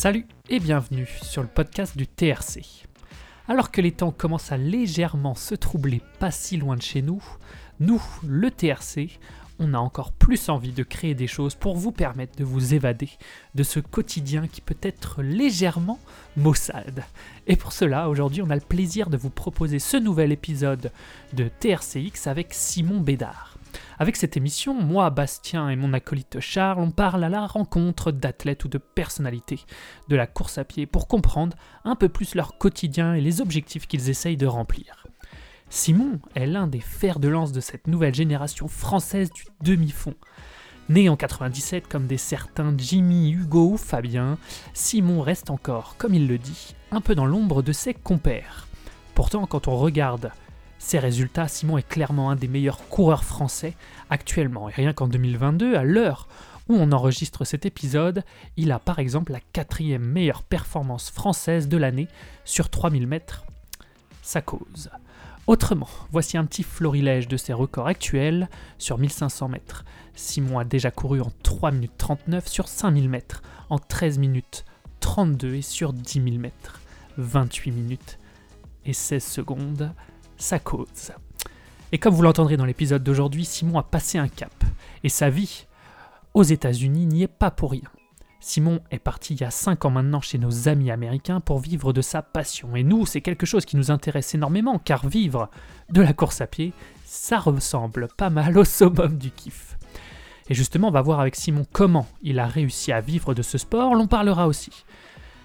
Salut et bienvenue sur le podcast du TRC. Alors que les temps commencent à légèrement se troubler pas si loin de chez nous, nous, le TRC, on a encore plus envie de créer des choses pour vous permettre de vous évader de ce quotidien qui peut être légèrement maussade. Et pour cela, aujourd'hui, on a le plaisir de vous proposer ce nouvel épisode de TRCX avec Simon Bédard. Avec cette émission, moi, Bastien et mon acolyte Charles, on parle à la rencontre d'athlètes ou de personnalités de la course à pied pour comprendre un peu plus leur quotidien et les objectifs qu'ils essayent de remplir. Simon est l'un des fers de lance de cette nouvelle génération française du demi-fond. Né en 97 comme des certains Jimmy, Hugo ou Fabien, Simon reste encore, comme il le dit, un peu dans l'ombre de ses compères. Pourtant, quand on regarde ces résultats, Simon est clairement un des meilleurs coureurs français actuellement. Et rien qu'en 2022, à l'heure où on enregistre cet épisode, il a par exemple la quatrième meilleure performance française de l'année sur 3000 mètres. Sa cause. Autrement, voici un petit florilège de ses records actuels sur 1500 mètres. Simon a déjà couru en 3 minutes 39 sur 5000 mètres, en 13 minutes 32 et sur 10 000 mètres, 28 minutes et 16 secondes sa cause. Et comme vous l'entendrez dans l'épisode d'aujourd'hui, Simon a passé un cap. Et sa vie aux États-Unis n'y est pas pour rien. Simon est parti il y a 5 ans maintenant chez nos amis américains pour vivre de sa passion. Et nous, c'est quelque chose qui nous intéresse énormément, car vivre de la course à pied, ça ressemble pas mal au summum du kiff. Et justement, on va voir avec Simon comment il a réussi à vivre de ce sport, l'on parlera aussi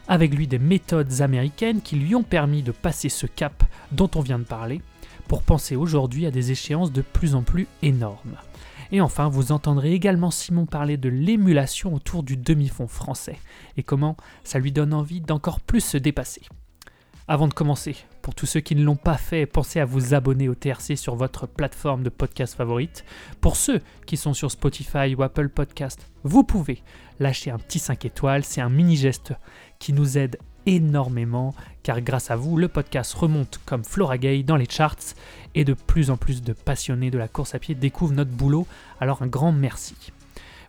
avec lui des méthodes américaines qui lui ont permis de passer ce cap dont on vient de parler, pour penser aujourd'hui à des échéances de plus en plus énormes. Et enfin, vous entendrez également Simon parler de l'émulation autour du demi-fond français, et comment ça lui donne envie d'encore plus se dépasser. Avant de commencer, pour tous ceux qui ne l'ont pas fait, pensez à vous abonner au TRC sur votre plateforme de podcast favorite. Pour ceux qui sont sur Spotify ou Apple Podcast, vous pouvez lâcher un petit 5 étoiles, c'est un mini geste qui nous aide énormément car grâce à vous, le podcast remonte comme Flora Gay dans les charts et de plus en plus de passionnés de la course à pied découvrent notre boulot, alors un grand merci.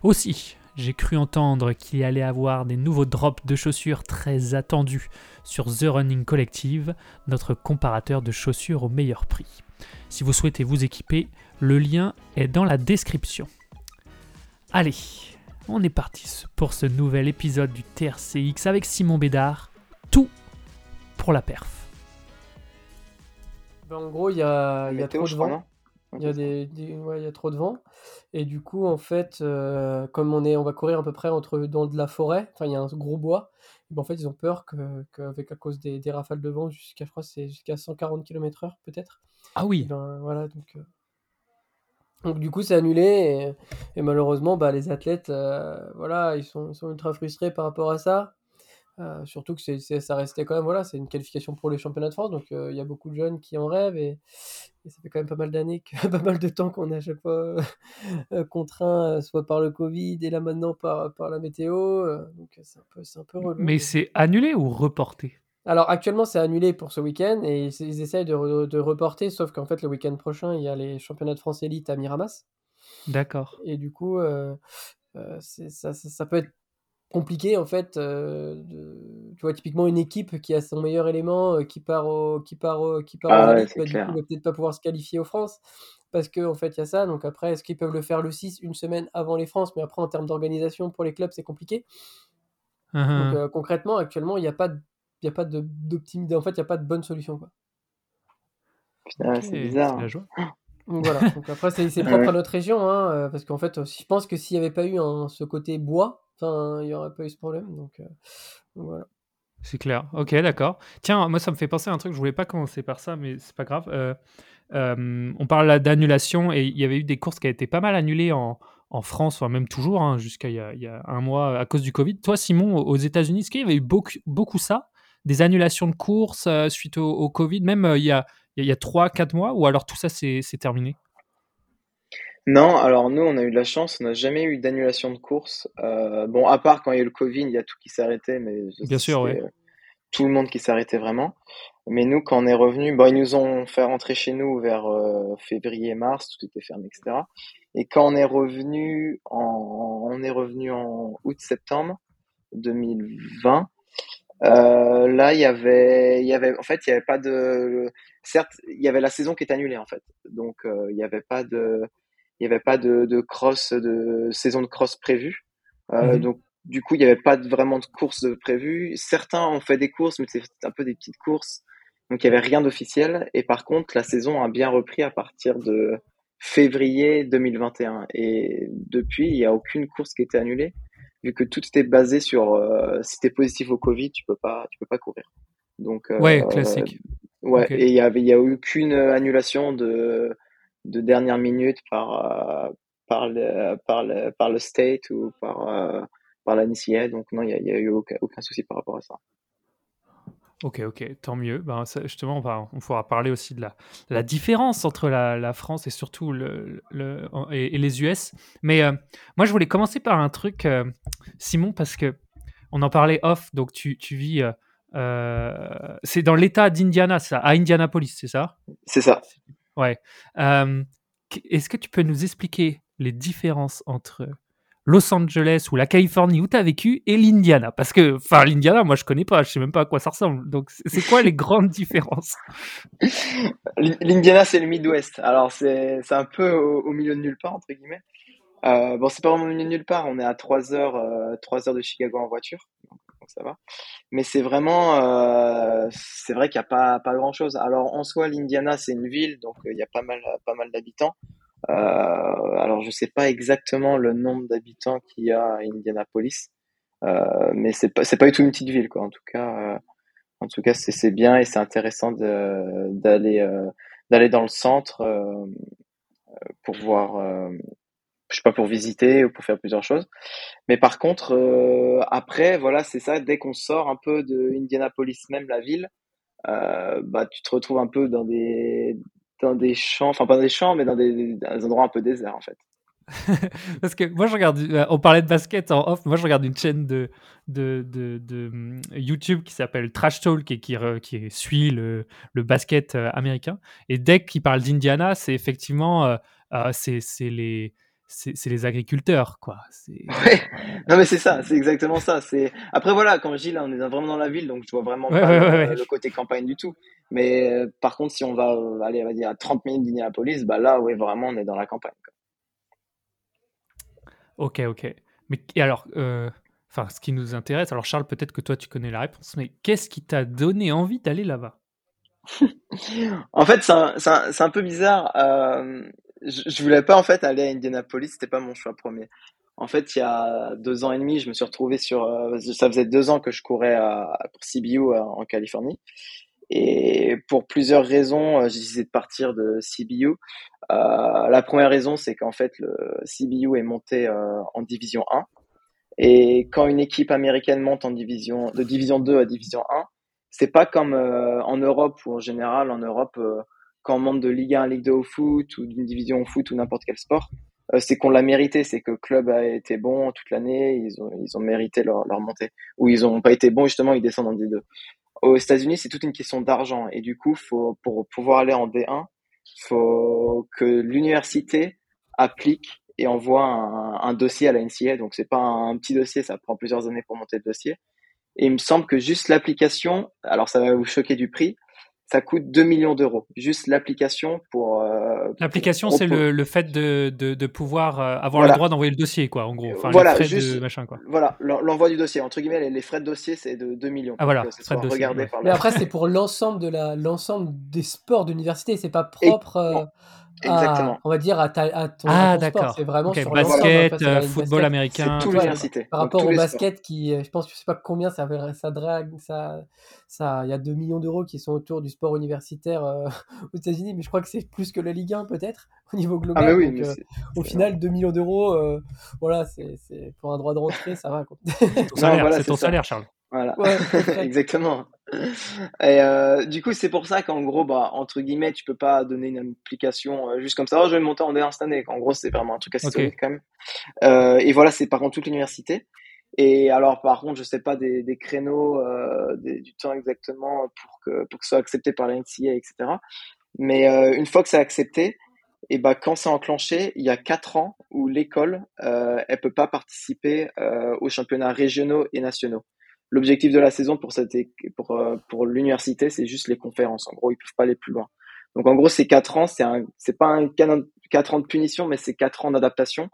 Aussi, j'ai cru entendre qu'il y allait avoir des nouveaux drops de chaussures très attendus sur The Running Collective, notre comparateur de chaussures au meilleur prix. Si vous souhaitez vous équiper, le lien est dans la description. Allez, on est parti pour ce nouvel épisode du TRCX avec Simon Bédard. Tout pour la perf. Ben, en gros, il y a, y a trop de vent. Il y, a des, ouais, y a trop de vent. Et du coup, en fait, euh, comme on, est, on va courir à peu près entre, dans de la forêt, enfin, il y a un gros bois, ben, en fait, ils ont peur qu'avec à cause des, des, rafales de vent, jusqu'à, je crois, c'est jusqu'à 140 km/h peut-être. Ah oui. Ben, voilà, donc, euh, donc du coup, c'est annulé et, malheureusement, bah, les athlètes, euh, voilà, ils sont, sont, ultra frustrés par rapport à ça. Euh, surtout que c'est, ça restait quand même, voilà, c'est une qualification pour les championnats de France, donc euh, il y a beaucoup de jeunes qui en rêvent et, ça fait quand même pas mal d'années, que, pas mal de temps qu'on est à chaque fois contraint, soit par le Covid et là maintenant par, par la météo, donc c'est un peu, c'est un peu relou. Mais c'est annulé ou reporté? Alors actuellement c'est annulé pour ce week-end et ils, essayent de, de, reporter, sauf qu'en fait le week-end prochain il y a les championnats de France élite à Miramas. D'accord. Et du coup euh, euh, ça, ça, peut être compliqué en fait. Euh, de, tu vois typiquement une équipe qui a son meilleur élément qui part au, qui part qui part ah bah, du coup va peut-être pas pouvoir se qualifier aux France parce qu'en en fait il y a ça. Donc après est-ce qu'ils peuvent le faire le 6 une semaine avant les France, mais après en termes d'organisation pour les clubs c'est compliqué. Uh-huh. Donc concrètement actuellement il n'y a pas n'y a pas d'optimité. En fait, il n'y a pas de bonne solution. Quoi. Putain, c'est bizarre. La joie. voilà. Donc après, c'est propre à notre région, hein, euh, parce qu'en fait, je pense que s'il n'y avait pas eu ce côté bois, il n'y aurait pas eu ce problème. Donc, euh, voilà. C'est clair. Ok, d'accord. Tiens, moi, ça me fait penser à un truc. Je voulais pas commencer par ça, mais c'est pas grave. Euh, on parle d'annulation et il y avait eu des courses qui avaient été pas mal annulées en, en France, enfin même toujours, hein, jusqu'à il, y a un mois à cause du Covid. Toi, Simon, aux États-Unis, est-ce qu'il y avait eu beaucoup, beaucoup ça? Des annulations de courses euh, suite au, Covid, même euh, il y a, il y a 3-4 mois, ou alors tout ça c'est terminé? Non, alors nous, on a eu de la chance, on n'a jamais eu d'annulation de course. Euh, bon, à part quand il y a eu le Covid, il y a tout qui s'est arrêté, mais bien sûr, oui. tout le monde qui s'est arrêté vraiment. Mais nous, quand on est revenu, bon, ils nous ont fait rentrer chez nous vers février-mars, tout était fermé, etc. Et quand on est revenu en, on est revenu en août-septembre 2020, Euh, là, il y avait, il y avait, en fait, il y avait pas de, certes, il y avait la saison qui est annulée en fait, donc euh, il n'y avait pas de, il y avait pas de, de cross, de saison de cross prévue, euh, Mhm. donc du coup, il n'y avait pas de- vraiment de course de prévue. Certains ont fait des courses, mais c'était un peu des petites courses, donc il y avait rien d'officiel. Et par contre, la saison a bien repris à partir de février 2021, et depuis, il n'y a aucune course qui était annulée vu que tout était basé sur euh, si t'es positif au Covid, tu peux pas, tu peux pas courir. Donc euh, Ouais, classique. ouais, et il y avait, il y a eu aucune annulation de de dernière minute par euh, par le par le par le state ou par euh, par la NCA. Donc non, il y y a eu aucun, aucun souci par rapport à ça. Ok, ok, tant mieux. Ben, ça, justement, on, va, on pourra parler aussi de la, la différence entre la, la France et surtout le, le- et, et les US. Mais euh, moi, je voulais commencer par un truc, euh, Simon, parce que on en parlait off. Donc, tu, tu vis. euh, c'est dans l'État d'Indiana, ça, à Indianapolis, c'est ça? C'est ça. Ouais. Est-ce que tu peux nous expliquer les différences entre Los Angeles ou la Californie où tu as vécu et l'Indiana Parce que, enfin, l'Indiana, moi, je connais pas, je sais même pas à quoi ça ressemble. Donc, c'est quoi les grandes différences? L'I- L'Indiana, c'est le Midwest. Alors c'est un peu au, au milieu de nulle part entre guillemets. Euh, bon, c'est pas vraiment au milieu de nulle part. On est à trois heures, euh, trois heures de Chicago en voiture, donc, donc ça va. Mais c'est vraiment, euh, c'est vrai qu'il y a pas pas grand chose. Alors en soi, l'Indiana, c'est une ville, donc euh, il y a pas mal pas mal d'habitants. Euh, alors je sais pas exactement le nombre d'habitants qu'il y a à Indianapolis, euh, mais c'est pas c'est pas du tout une petite ville quoi. En tout cas, euh, en tout cas c'est bien et c'est intéressant d'aller d'aller dans le centre pour voir. je sais pas pour visiter ou pour faire plusieurs choses. Mais par contre, euh, après, voilà, c'est ça. Dès qu'on sort un peu de Indianapolis, même la ville, euh, bah, tu te retrouves un peu dans des dans des champs, enfin pas dans des champs, mais dans des, endroits un peu déserts en fait. Parce que moi, je regarde, euh, on parlait de basket en off, moi, je regarde une chaîne de, de, de, hum, YouTube qui s'appelle Trash Talk et qui, qui suit le, le basket euh, américain. Et dès qu'il parle d'Indiana, c'est effectivement, euh, euh, c'est les, c'est les agriculteurs, quoi. Ouais, non mais c'est ça, c'est exactement ça. C'est après voilà, quand je dis là, on est vraiment dans la ville, donc je vois vraiment Ouais, pas ouais, le, côté campagne du tout. Mais euh, par contre, si on va euh, aller, on va dire à 30 minutes d'Indianapolis, bah là, oui, vraiment, on est dans la campagne. quoi. Ok, ok. Mais et alors, euh, enfin, ce qui nous intéresse, alors Charles, peut-être que toi, tu connais la réponse, mais qu'est-ce qui t'a donné envie d'aller là-bas? En fait, c'est un, un, peu bizarre. Euh, je, voulais pas en fait aller à Indianapolis, c'était pas mon choix premier. En fait, il y a deux ans et demi, je me suis retrouvé sur. euh, ça faisait deux ans que je courais pour CBU euh, en Californie. Et pour plusieurs raisons, euh, j'ai décidé de partir de CBU. La première raison, c'est qu'en fait, le CBU est monté en division 1. Et quand une équipe américaine monte en division, de division 2 à division 1, c'est pas comme en Europe où en général, en Europe, quand monte de Ligue 1 à Ligue 2 au foot ou d'une division au foot ou n'importe quel sport, euh, c'est qu'on l'a mérité, c'est que le club a été bon toute l'année, ils ont, mérité leur, montée. Ou ils ont pas été bons, justement, ils descendent en D2. Aux États-Unis, c'est toute une question d'argent. Et du coup, pour pouvoir aller en D1, faut que l'université applique et envoie un, un dossier à la NCA. Donc, c'est pas un, petit dossier, ça prend plusieurs années pour monter le dossier. Et il me semble que juste l'application, alors ça va vous choquer du prix, ça coûte 2 millions d'euros. Juste l'application pour. euh, L'application, pour- c'est le, le fait de, de, de pouvoir euh, avoir Voilà. le droit d'envoyer le dossier, quoi, en gros. Enfin, Voilà, les frais juste- de machin, quoi. Voilà, l'en- l'envoi du dossier. Entre guillemets, les, les frais de dossier, c'est de 2 millions. Ah, voilà, que ce frais de dossier, regardé ouais. par Mais après, c'est pour l'ensemble de la l'ensemble des sports d'université. C'est pas propre, euh, Exactement. à, on va dire, à, ta, à ton, Ah, d'accord. C'est vraiment Ok, sur en basket, fait, euh, football basket. américain. C'est tout Ouais. l'université. Par rapport au basket, qui, euh, je pense, je sais pas combien ça, drague, ça, ça, il y a 2 millions d'euros qui sont autour du sport universitaire euh, aux États-Unis, mais je crois que c'est plus que la Ligue 1 peut-être au niveau global. Ah, mais oui, donc, mais euh, c'est- au final, 2 millions d'euros, euh, voilà, c'est, pour un droit de rentrée, ça va. Quoi. Ton salaire, voilà, c'est ton ça. salaire, Charles. Voilà. Ouais. Exactement. Et euh, du coup, c'est pour ça qu'en gros, bah, entre guillemets, tu peux pas donner une application euh, juste comme ça. Oh, je vais monter en D1 cette année. En gros, c'est vraiment un truc assez Ok. solide quand même. Euh, et voilà, c'est par contre toute l'université. Et alors, par contre, je sais pas des, des créneaux, des- du temps exactement pour que pour que ce soit accepté par la NCA, etc. Mais une fois que c'est accepté, et bah quand c'est enclenché, il y a quatre ans où l'école, elle peut pas participer aux championnats régionaux et nationaux. L'objectif de la saison pour cette pour euh, pour l'université, c'est juste les conférences. En gros, ils peuvent pas aller plus loin. Donc en gros, ces quatre ans, c'est un c'est pas un quatre ans de punition, mais c'est quatre ans d'adaptation.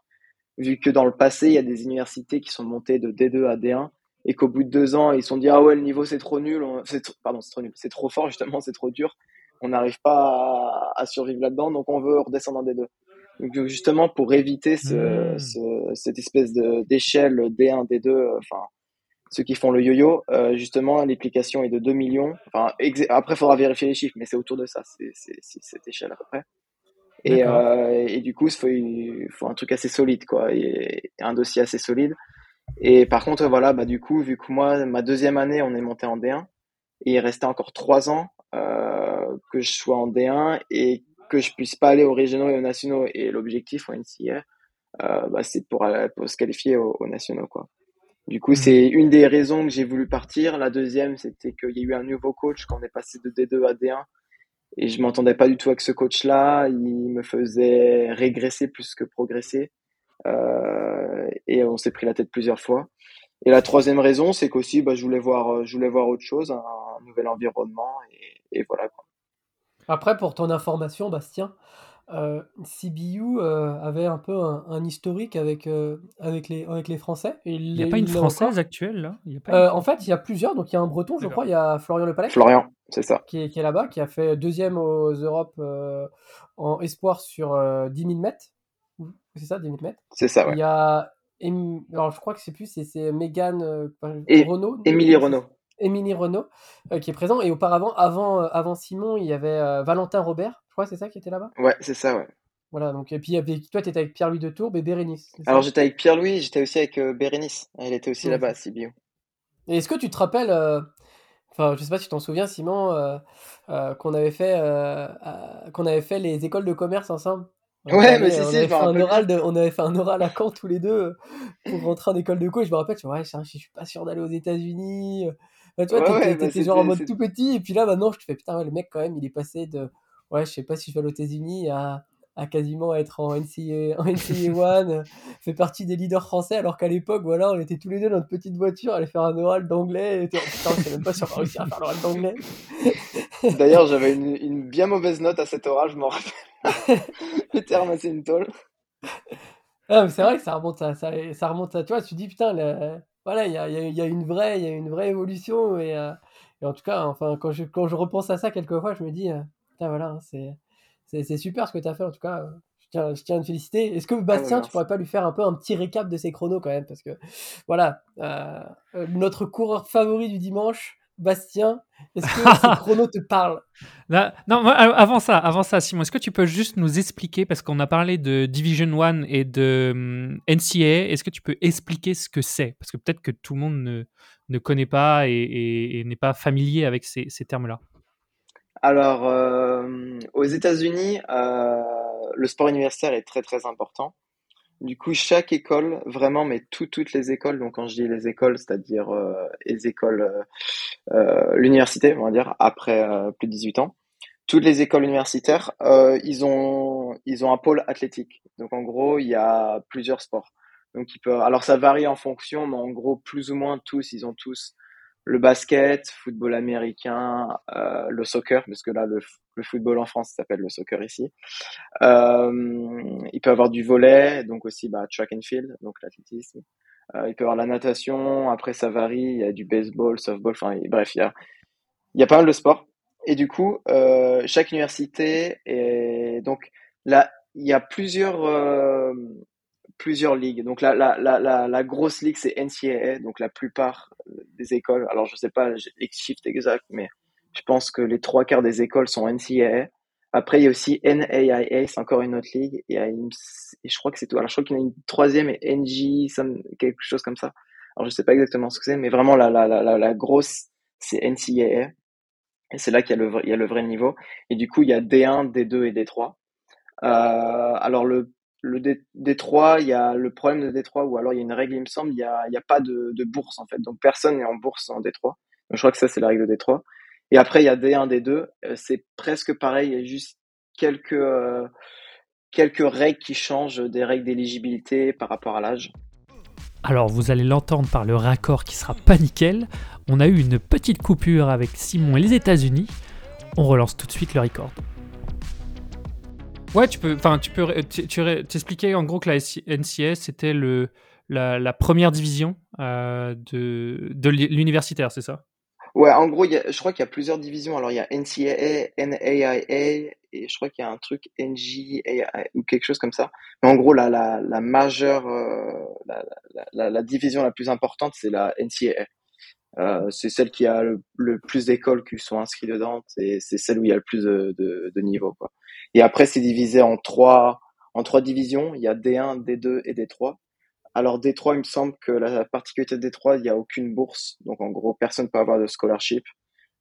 Vu que dans le passé, il y a des universités qui sont montées de D2 à D1 et qu'au bout de deux ans, ils se sont dit ah ouais le niveau c'est trop nul, c'est pardon c'est trop nul, c'est trop fort justement, c'est trop dur, on n'arrive pas à, survivre là-dedans, donc on veut redescendre en D2. Donc justement pour éviter ce, hmm. cette espèce de d'échelle D1 D2, enfin ceux qui font le yo-yo, euh, justement, l'application est de 2 millions. Enfin, après, il faudra vérifier les chiffres, mais c'est autour de ça, c'est cette échelle à peu près. Et, euh, et du coup, il faut, il faut, un truc assez solide, quoi, et, un dossier assez solide. Et par contre, voilà, bah, du coup, vu que moi, ma deuxième année, on est monté en D1, et il restait encore trois ans euh, que je sois en D1 et que je puisse pas aller aux régionaux et aux nationaux. Et l'objectif en NCA, bah, c'est pour, pour, se qualifier aux, aux nationaux, quoi. Du coup, c'est mhm. une des raisons que j'ai voulu partir. La deuxième, c'était qu'il y a eu un nouveau coach quand on est passé de D2 à D1. Et je m'entendais pas du tout avec ce coach-là. Il me faisait régresser plus que progresser. Euh, et on s'est pris la tête plusieurs fois. Et la troisième raison, c'est qu'aussi, bah, je voulais voir, je voulais voir autre chose, un, nouvel environnement, et, et voilà. Quoi. Après, pour ton information, Bastien, euh, CBU euh, avait un peu un, historique avec, euh, avec, les, avec les Français. il n'y a pas une Française actuelle là? Il y a pas En fait, il y a plusieurs. Donc il y a un Breton, je crois. Il y a Florian Le Palais. Florian, c'est ça. Qui est, qui est là-bas, qui a fait deuxième aux Europes en espoir sur 10 000 mètres. C'est ça, 10 000 mètres? C'est ça, ouais. Il y a. Alors je crois que c'est plus, c'est Megan Et... Renault. Émilie Renault. Émilie Renault qui est présent. Et auparavant, avant, avant Simon, il y avait Valentin Robert je crois c'est ça qui était là-bas? Ouais, c'est ça, ouais. Voilà, donc, et puis toi, tu étais avec Pierre-Louis de Tourbe et Bérénice. Alors, j'étais avec Pierre-Louis, j'étais aussi avec euh, Bérénice. Elle était aussi là-bas à Sibiu. Et est-ce que tu te rappelles, euh, enfin, je sais pas si tu t'en souviens, Simon, euh, qu'on avait, fait, qu'on avait fait les écoles de commerce ensemble? Ouais, mais c'est si, un oral on avait fait un oral à Caen tous les deux pour rentrer en école de co. Et je me rappelle, je, ouais, je, suis pas sûr d'aller aux États-Unis. Bah, tu vois, t'étais bah, genre en mode tout petit. Et puis là, maintenant, je te fais putain, ouais, le mec, quand même, il est passé de ouais, je sais pas si je vais aux États-Unis à, à quasiment être en NCA, en NCA One, fait partie des leaders français, alors qu'à l'époque, voilà, on était tous les deux dans notre petite voiture, aller faire un oral d'anglais, et putain, je sais même pas si on va réussir à faire l'oral d'anglais. D'ailleurs, j'avais une, une, bien mauvaise note à cet oral, je m'en rappelle. J'étais ramassé une tôle. Ah, c'est vrai que ça remonte à, ça, ça remonte à, tu vois, tu dis, putain, voilà, il y a, y a, une vraie, il y a une vraie évolution, et, euh, et, en tout cas, enfin, quand je, quand je repense à ça quelquefois, je me dis, euh, voilà, hein, c'est, c'est, super ce que tu as fait en tout cas. Je tiens, je tiens à te féliciter. Est-ce que ah, Bastien, tu pourrais pas lui faire un peu un petit récap de ses chronos quand même Parce que voilà, euh, euh, notre coureur favori du dimanche, Bastien, est-ce que ces chronos te parlent Non, avant ça, avant ça, Simon, est-ce que tu peux juste nous expliquer, parce qu'on a parlé de Division 1 et de hum, NCAA, est-ce que tu peux expliquer ce que c'est? Parce que peut-être que tout le monde ne, ne connaît pas et, n'est pas familier avec ces, ces termes-là. Alors, euh, aux États-Unis, euh, le sport universitaire est très très important. Du coup, chaque école, vraiment, mais toutes les écoles, donc quand je dis les écoles, c'est-à-dire euh, les écoles, l'université, on va dire, après plus de 18 ans, toutes les écoles universitaires, ils, ont, ils ont un pôle athlétique. Donc en gros, il y a plusieurs sports. Donc il peut, alors ça varie en fonction, mais en gros, plus ou moins tous, ils ont tous le basket, football américain, euh, le soccer, parce que là, le, le football en France s'appelle le soccer ici. Euh, il peut avoir du volet, donc aussi bah, track and field, donc l'athlétisme. Euh, il peut avoir la natation, après ça varie, il y a du baseball, softball, enfin bref, il y a, il y a pas mal de sports. Et du coup, euh, chaque université est donc là, il y a plusieurs euh, plusieurs ligues. Donc la, la, la, la, grosse ligue, c'est NCAA, donc la plupart des écoles. Alors je sais pas les shift exact, mais je pense que les trois quarts des écoles sont NCAA. Après, il y a aussi NAIA, c'est encore une autre ligue. Et, je crois que c'est tout. Alors je crois qu'il y en a une troisième, et NG, quelque chose comme ça. Alors je sais pas exactement ce que c'est, mais vraiment la, la, la, la grosse, c'est NCAA. Et c'est là qu'il y, a le, il y a le vrai niveau. Et du coup, il y a D1, D2 et D3. Euh, alors le le Détroit, il y a le problème de Détroit, ou alors il y a une règle, il me semble, il n'y a, pas de, bourse en fait. Donc personne n'est en bourse en Détroit. Donc, je crois que ça, c'est la règle de Détroit. Et après, il y a D1, D2. Euh, c'est presque pareil, il y a juste quelques, euh, quelques règles qui changent des règles d'éligibilité par rapport à l'âge. Alors vous allez l'entendre par le raccord qui sera pas nickel. On a eu une petite coupure avec Simon et les États-Unis. On relance tout de suite le record. Ouais, tu peux, enfin, tu peux, tu, t'expliquer en gros que la NCS c'était le la, première division euh, de, de l'universitaire, c'est ça? Ouais, en gros, je crois qu'il y a plusieurs divisions. Alors, il y a NCAA, NAIA, et je crois qu'il y a un truc NGAA ou quelque chose comme ça. Mais en gros, la, la, la majeure, euh, la, la, division la plus importante, c'est la NCAA. Euh, c'est celle qui a le, plus d'écoles qui sont inscrites dedans et c'est celle où il y a le plus de, de, de niveaux. Quoi. Et après, c'est divisé en trois, en trois divisions. Il y a D1, D2 et D3. Alors Détroit, il me semble que la particularité de Détroit, il n'y a aucune bourse. Donc en gros, personne ne peut avoir de scholarship.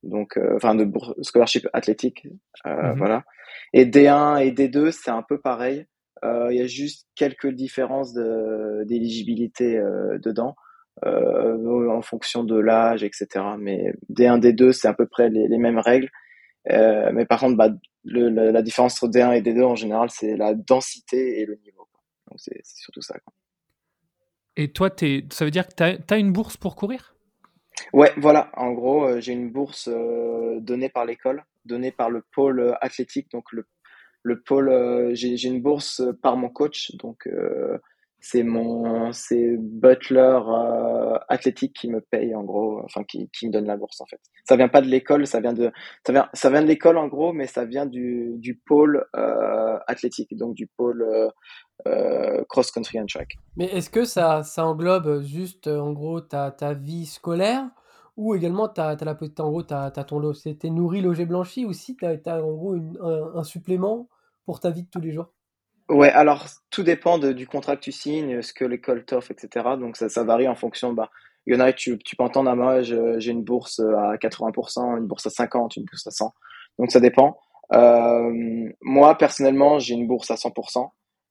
Donc, euh, enfin, de scholarship athlétique. Euh, mhm. Voilà. Et D1 et D2, c'est un peu pareil. Euh, il y a juste quelques différences d'éligibilité dedans. en fonction de l'âge, etc. Mais D1, D2, c'est à peu près les, mêmes règles. Mais par contre, bah, la, la, différence entre D1 et D2 en général, c'est la densité et le niveau. Donc c'est surtout ça. Quoi. Et toi, es, ça veut dire que tu as, une bourse pour courir? Ouais, voilà. En gros, euh, j'ai une bourse euh, donnée par l'école, donnée par le pôle euh, athlétique. Donc, le, le pôle, j'ai une bourse par mon coach. Donc, c'est mon c'est Butler athlétique qui me paye en gros enfin qui, qui me donne la bourse en fait ça vient pas de l'école ça vient de ça vient ça vient de l'école en gros mais ça vient du du pôle athlétique donc du pôle euh, cross-country and track. Mais est-ce que ça, ça englobe juste, euh, en gros, ta, ta vie scolaire ou également tu as, la petite, en gros, tu as, ton lot, c'était nourri, logé, blanchi ou si tu as, en gros un, supplément pour ta vie de tous les jours? Ouais, alors tout dépend du contrat que tu signes, ce que l'école t'offre, etc. Donc ça, varie en fonction. Bah, il y en a, tu, tu peux entendre, à moi, j'ai une bourse à 80%, une bourse à 50%, une bourse à 100%. Donc ça dépend. Euh, moi, personnellement, j'ai une bourse à 100%.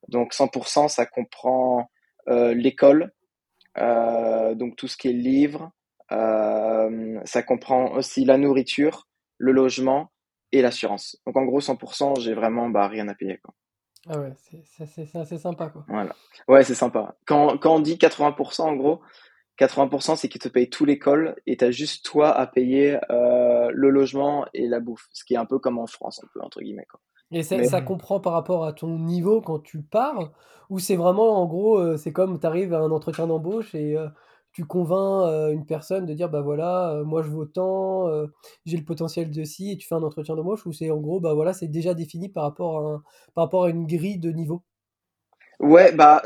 Donc 100%, ça comprend euh, l'école, euh, donc tout ce qui est livres, euh, ça comprend aussi la nourriture, le logement et l'assurance. Donc en gros 100%, j'ai vraiment bah, rien à payer. Quoi. Ah ouais, c'est assez sympa quoi. Voilà. Ouais, c'est sympa. Quand, quand on dit 80%, en gros, 80% c'est qu'ils te payent tout l'école et tu as juste toi à payer le logement et la bouffe, ce qui est un peu comme en France, un peu entre guillemets. Quoi. Et ça, comprend par rapport à ton niveau quand tu pars, ou c'est vraiment en gros, euh, c'est comme tu arrives à un entretien d'embauche et euh, tu convaincs euh, une personne de dire bah voilà, moi je vaux tant, j'ai le potentiel de ci, et tu fais un entretien d'embauche, ou c'est en gros bah voilà, c'est déjà défini par rapport à, une grille de niveau? Ouais, bah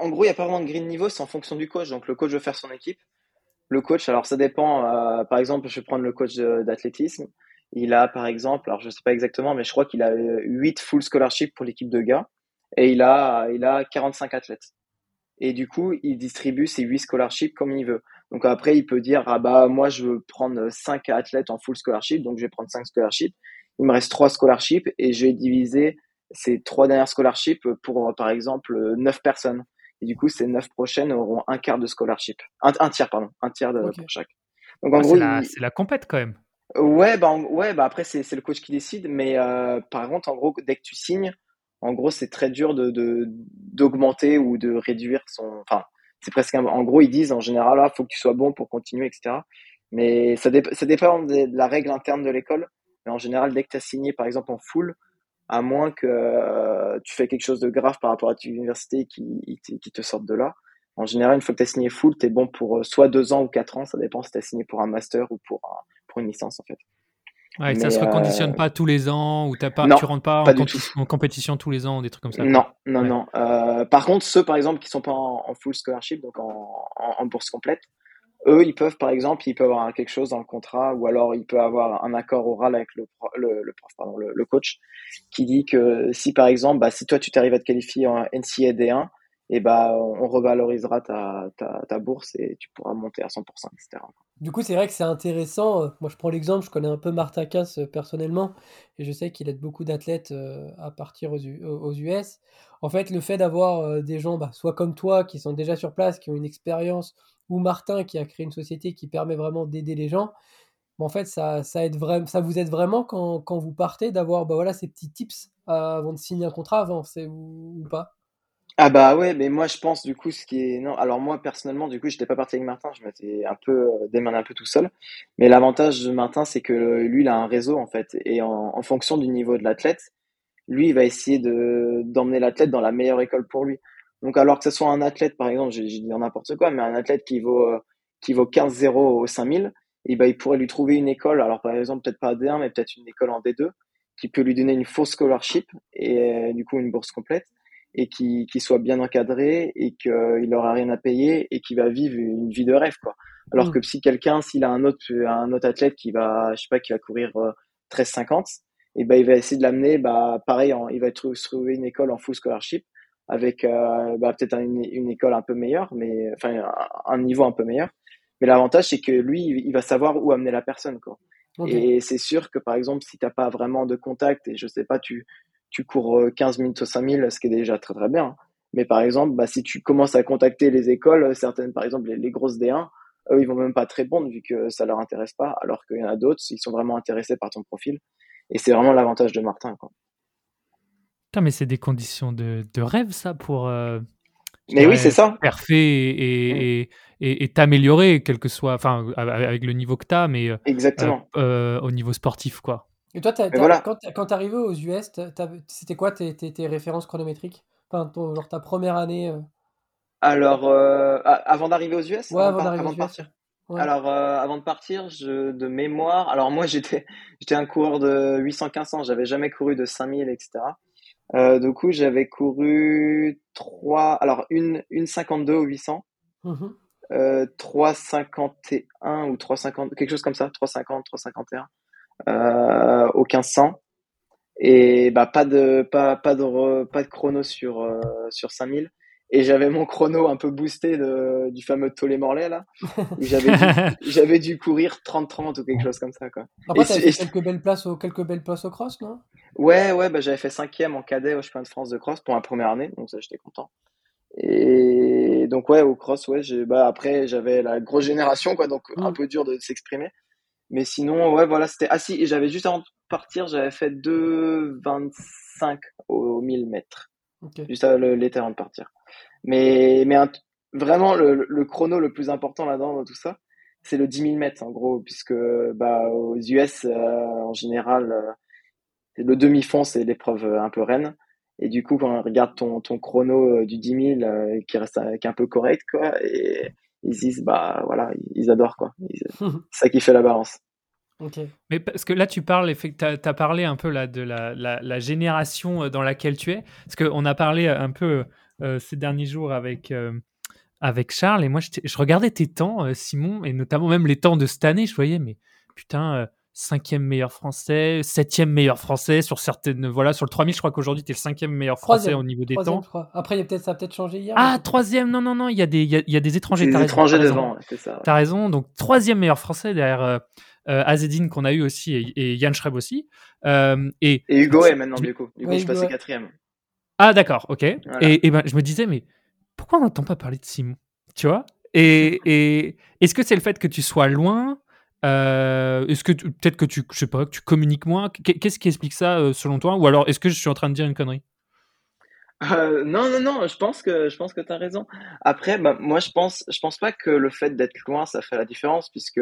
en, gros, il n'y a pas vraiment de grille de niveau, c'est en fonction du coach. Donc le coach veut faire son équipe. Le coach, alors ça dépend. par exemple, je vais prendre le coach d'athlétisme. Il a, par exemple, alors je sais pas exactement, mais je crois qu'il a 8 full scholarships pour l'équipe de gars et il a, il a 45 athlètes. Et du coup, il distribue ses 8 scholarships comme il veut. Donc après, il peut dire, ah bah, moi, je veux prendre 5 athlètes en full scholarship, donc je vais prendre 5 scholarships. Il me reste 3 scholarships et je vais diviser ces 3 dernières scholarships pour, par exemple, 9 personnes. Et du coup, ces 9 prochaines auront un quart de scholarship. Un, tiers, pardon. Un tiers de, pour chaque. Donc en gros, c'est la, la compète quand même. Ouais, bah, ouais, bah après, c'est, c'est le coach qui décide, mais euh, par contre, en gros, dès que tu signes, en gros, c'est très dur de, d'augmenter ou de réduire son. Enfin, c'est presque. En gros, ils disent en général, il faut que tu sois bon pour continuer, etc. Mais ça, dépend de, la règle interne de l'école. Mais en général, dès que tu as signé, par exemple, en full, à moins que euh, tu fais quelque chose de grave par rapport à ton université qui, te sorte de là, en général, une fois que tu as signé full, tu es bon pour euh, soit deux ans ou quatre ans, ça dépend si tu as signé pour un master ou pour un, une licence en fait. Ouais, ça se reconditionne euh, pas tous les ans ou t'as pas, tu rentres pas, en, compétition tous les ans, des trucs comme ça. Non, non, non. Euh, par contre, ceux par exemple qui sont pas en, full scholarship, donc en, bourse complète, eux, ils peuvent par exemple, ils peuvent avoir quelque chose dans le contrat ou alors il peut avoir un accord oral avec le, le, prof, pardon, le, coach qui dit que si par exemple, bah, si toi tu t'arrives à te qualifier en NCAA D1, et bah on revalorisera ta, ta, ta, bourse et tu pourras monter à 100%, etc. Du coup, c'est vrai que c'est intéressant. Euh, moi, je prends l'exemple, je connais un peu Marta Cass euh, personnellement, et je sais qu'il aide beaucoup d'athlètes euh, à partir aux, US. En fait, le fait d'avoir des gens, bah, soit comme toi, qui sont déjà sur place, qui ont une expérience, ou Martin, qui a créé une société qui permet vraiment d'aider les gens, en fait, ça, ça, aide ça vous aide vraiment quand, quand vous partez d'avoir bah, voilà, ces petits tips avant de signer un contrat avant, ou, ou pas? Ah bah ouais, mais moi je pense du coup ce qui est non. Alors moi personnellement du coup j'étais pas parti avec Martin, je m'étais un peu euh, démarré un peu tout seul. Mais l'avantage de Martin c'est que lui il a un réseau en fait et en, en fonction du niveau de l'athlète, lui il va essayer de d'emmener l'athlète dans la meilleure école pour lui. Donc alors que ce soit un athlète par exemple, j'ai dit n'importe quoi, mais un athlète qui vaut euh, qui vaut 15-0 au 5000, et ben il pourrait lui trouver une école. Alors par exemple peut-être pas D1 mais peut-être une école en D2 qui peut lui donner une fausse scholarship et euh, du coup une bourse complète et qui, qui soit bien encadré et qu'il n'aura rien à payer et qui va vivre une vie de rêve quoi. Alors Mm. que si quelqu'un s'il a un autre un autre athlète qui va je sais pas qui va courir euh, 13,50 et ben il va essayer de l'amener bah pareil en- il va trouver une école en full scholarship avec euh, bah, peut-être une, une école un peu meilleure mais enfin un, niveau un peu meilleur mais l'avantage c'est que lui il va savoir où amener la personne quoi. Et c'est sûr que par exemple, si t'as pas vraiment de contact et je sais pas, tu, tu cours euh, 15 minutes au 5000, ce qui est déjà très très bien. Mais par exemple, bah, si tu commences à contacter les écoles, euh, certaines, par exemple, les, les grosses D1, eux, ils vont même pas te répondre vu que ça leur intéresse pas, alors qu'il y en a d'autres, ils sont vraiment intéressés par ton profil. Et c'est vraiment l'avantage de Martin, quoi. Putain, mais c'est des conditions de, de rêve, ça, pour euh, Mais oui, c'est ça. perfer et, Mm. et, et, et t'améliorer, quel que soit, enfin, avec le niveau que t'as, mais euh, Exactement. euh, au niveau sportif, quoi. Et toi, t'as- Mais t'as- voilà. quand quand t'es arrivé aux US, c'était quoi tes, tes- tes références chronométriques? Enfin, ton- genre ta première année. euh, Alors, euh, avant d'arriver aux US, Ouais, avant, d'arriver aux de US. partir. Ouais. Alors, euh, avant de partir, je, de mémoire, alors moi j'étais j'étais un coureur de 800-1500, j'avais jamais couru de 5000, etc. Euh, du coup, j'avais couru 3, alors une, une 52 au 800, Mhm. euh, 351 ou 350, quelque chose comme ça, 350, 351 euh, au 1500. Et bah pas de pas pas de re- pas de chrono sur euh, sur 5000 et j'avais mon chrono un peu boosté de, du fameux Tolé Morlaix là où j'avais dû, j'avais dû courir 30 30 ou quelque chose comme ça quoi. Après, Et t'avais fait quelques belles places au, quelques belles places au cross, non? Ouais ouais bah j'avais fait cinquième en cadet au championnat de France de cross pour ma première année donc ça j'étais content. Et donc ouais au cross ouais j'ai bah après j'avais la grosse génération quoi donc un Mm. peu dur de s'exprimer. Mais sinon ouais voilà c'était ah si j'avais juste avant de partir j'avais fait 2,25 au 1000 mètres. Ok. juste l'été avant de partir. Mais, mais un- vraiment, le, le chrono le plus important là-dedans, dans tout ça, c'est le 10 000 mètres, en gros, puisque bah, aux US, euh, en général, euh, le demi-fond, c'est l'épreuve euh, un peu reine. Et du coup, quand on regarde ton, ton chrono euh, du 10 000, euh, qui reste qui est un peu correct, quoi, et ils se disent, bah voilà, ils adorent, quoi. C'est ça qui fait la balance. Ok. Mais parce que là, tu parles, tu as, parlé un peu là, de la, la, la génération euh, dans laquelle tu es. Parce qu'on a parlé un peu euh, ces derniers jours avec, euh, avec Charles, et moi, je, je regardais tes temps, Simon, et notamment même les temps de cette année, je voyais, mais putain, euh, cinquième meilleur français, septième meilleur français sur certaines. Voilà, sur le 3000, je crois qu'aujourd'hui, tu es le cinquième meilleur français Troisième. au niveau des temps. je crois. Après, il y a peut-être, ça a peut-être changé hier. Ah, mais troisième, non, non, non, il y, a des- il y a, il y a des étrangers. Des étrangers raison. devant, c'est ça. ouais. T'as raison. Donc, troisième meilleur français derrière euh, euh, Azedine qu'on a eu aussi et, et Yann Schreb aussi. Euh, et, Et Hugo est maintenant, du coup. Coup, Ouais, je Hugo, ouais. quatrième. Ah, d'accord, ok. Voilà. Et, et ben, je me disais, mais pourquoi on n'entend pas parler de Simon Tu vois? Et, et est-ce que c'est le fait que tu sois loin Euh, Est-ce que peut-être que tu, je sais pas, que tu communiques moins? Qu'est- Qu'est-ce qui explique ça euh, selon toi? Ou alors est-ce que je suis en train de dire une connerie? Euh, non, non, non, je pense que je pense que t'as raison. Après, bah, moi, je pense, je pense pas que le fait d'être loin, ça fait la différence, puisque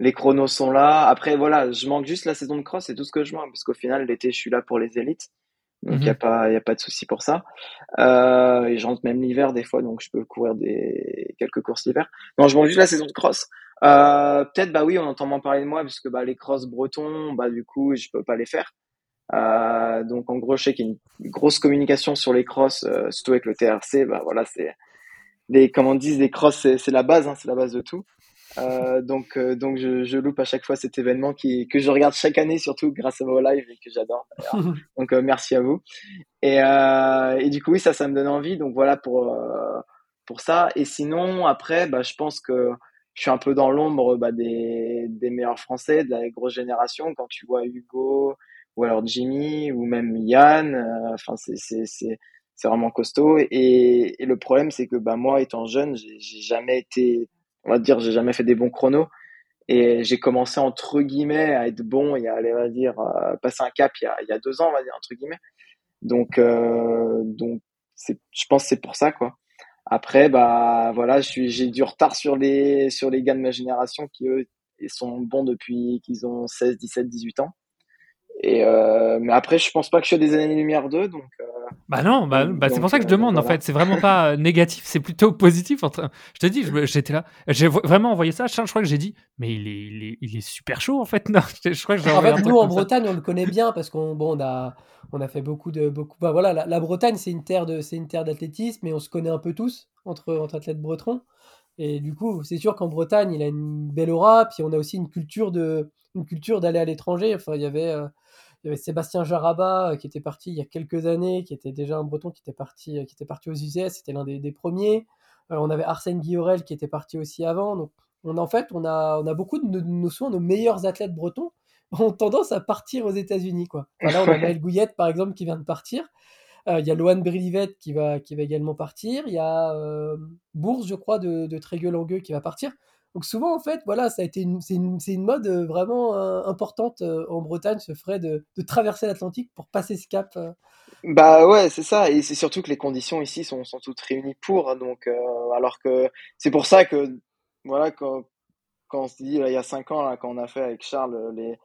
les chronos sont là. Après, voilà, je manque juste la saison de cross, c'est tout ce que je manque, parce qu'au final, l'été, je suis là pour les élites, donc il y a Mhm. pas, y a pas de souci pour ça. Euh, et je rentre même l'hiver des fois, donc je peux courir des quelques courses l'hiver. Non, je manque juste la saison de cross. Euh, peut-être, bah oui, on entend moins parler de moi, puisque bah les crosses bretons, bah du coup, je peux pas les faire. Euh, donc en gros, je sais qu'il y a une grosse communication sur les crosses, euh, surtout avec le TRC. Bah voilà, c'est des, comme on dit, des crosses, c'est c'est la base, hein, c'est la base de tout. Euh, donc euh, donc je, je loupe à chaque fois cet événement qui que je regarde chaque année, surtout grâce à vos lives et que j'adore. Donc euh, merci à vous. Et euh, et du coup oui, ça ça me donne envie. Donc voilà pour euh, pour ça. Et sinon après, bah je pense que je suis un peu dans l'ombre bah, des meilleurs Français de la grosse génération. Quand tu vois Hugo ou alors Jimmy ou même Yann, euh, enfin c'est c'est c'est vraiment costaud. Et, et le problème c'est que bah moi étant jeune, j'ai jamais été, on va dire, j'ai jamais fait des bons chronos. Et j'ai commencé entre guillemets à être bon il y a, on va dire, euh, passer un cap il y a, il y a deux ans, on va dire entre guillemets. Donc, euh, donc je pense que c'est pour ça, quoi. Après, bah voilà, j'ai du retard sur les sur les gars de ma génération qui eux sont bons depuis qu'ils ont 16, 17, 18 ans. Et euh, mais après, je pense pas que je sois des années-lumière d'eux, donc. Euh, bah non, bah, bah c'est pour ça que je demande en fait. C'est vraiment pas négatif, c'est plutôt positif. Je te dis, j'étais là, j'ai vraiment envoyé ça. Je crois que j'ai dit, mais il est, il est, il est, super chaud en fait. Non, je crois que en fait, nous en Bretagne, on le connaît bien parce qu'on bon, on a, on a fait beaucoup de beaucoup. Bah, voilà, la, Bretagne, c'est une terre de, c'est une terre d'athlétisme, et on se connaît un peu tous entre entre athlètes bretons. Et du coup, c'est sûr qu'en Bretagne, il a une belle aura. Puis on a aussi une culture de, une culture d'aller à l'étranger. Enfin, il y avait euh, Sébastien Jaraba euh, qui était parti il y a quelques années, qui était déjà un breton qui était parti, euh, qui était parti aux UCS, c'était l'un des, premiers. On avait Arsène Guillorel qui était parti aussi avant. Donc, on, en fait, on a, on a beaucoup de nos, nos meilleurs athlètes bretons ont tendance à partir aux États-Unis. Quoi. là, on a Maël Gouillette, par exemple, qui vient de partir. Il y a Lohan Brivet qui va, qui va également partir. Il y a Bourse, je crois, de, de Trégueux-Langueux qui va partir. Donc souvent, en fait, voilà, ça a été c'est une, mode euh, vraiment euh, importante euh, en Bretagne, ce frais de, traverser l'Atlantique pour passer ce cap. Bah ouais, c'est ça. Et c'est surtout que les conditions ici sont, sont toutes réunies pour. Donc, alors que c'est pour ça que, voilà, quand, quand on se dit, il y a cinq ans, quand on a fait avec Charles les,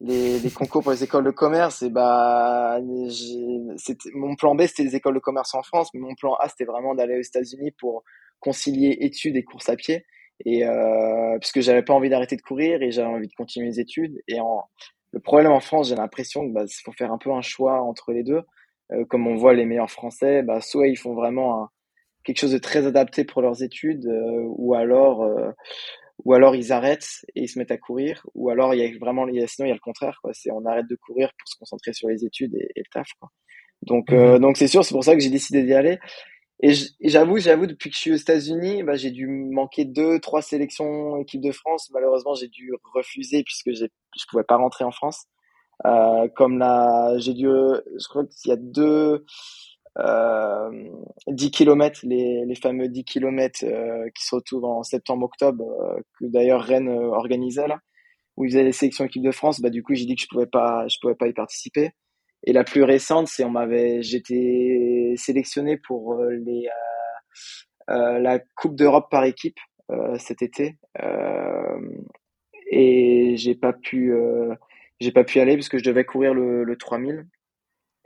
les, les concours pour les écoles de commerce, et bah, mon plan B, c'était les écoles de commerce en France, mais mon plan A, c'était vraiment d'aller aux États-Unis pour concilier études et courses à pied. Et euh, puisque j'avais pas envie d'arrêter de courir et j'avais envie de continuer mes études. Et en le problème en France j'ai l'impression que bah faut faire un peu un choix entre les deux. Euh, comme on voit les meilleurs français bah soit ils font vraiment quelque chose de très adapté pour leurs études euh, ou alors euh, ou alors ils arrêtent et ils se mettent à courir ou alors il y a vraiment y a, sinon il y a le contraire quoi c'est on arrête de courir pour se concentrer sur les études et, et le taf quoi donc mmh donc c'est sûr c'est pour ça que j'ai décidé d'y aller et j'avoue, j'avoue, depuis que je suis aux États-Unis, bah, j'ai dû manquer deux, trois sélections équipe de France. Malheureusement, j'ai dû refuser puisque je pouvais pas rentrer en France. Euh, comme là, j'ai dû, je crois qu'il y a deux, euh, 10 km, les, les fameux 10 km euh, qui se retrouvent en septembre-octobre, euh, que d'ailleurs Rennes euh, organisait là, où ils faisaient les sélections équipe de France. Bah, du coup, j'ai dit que je pouvais pas, je pouvais pas y participer. Et la plus récente, c'est on m'avait, j'étais sélectionné pour euh, les euh, la Coupe d'Europe par équipe cet été, et j'ai pas pu, j'ai pas pu aller parce que je devais courir le, le 3000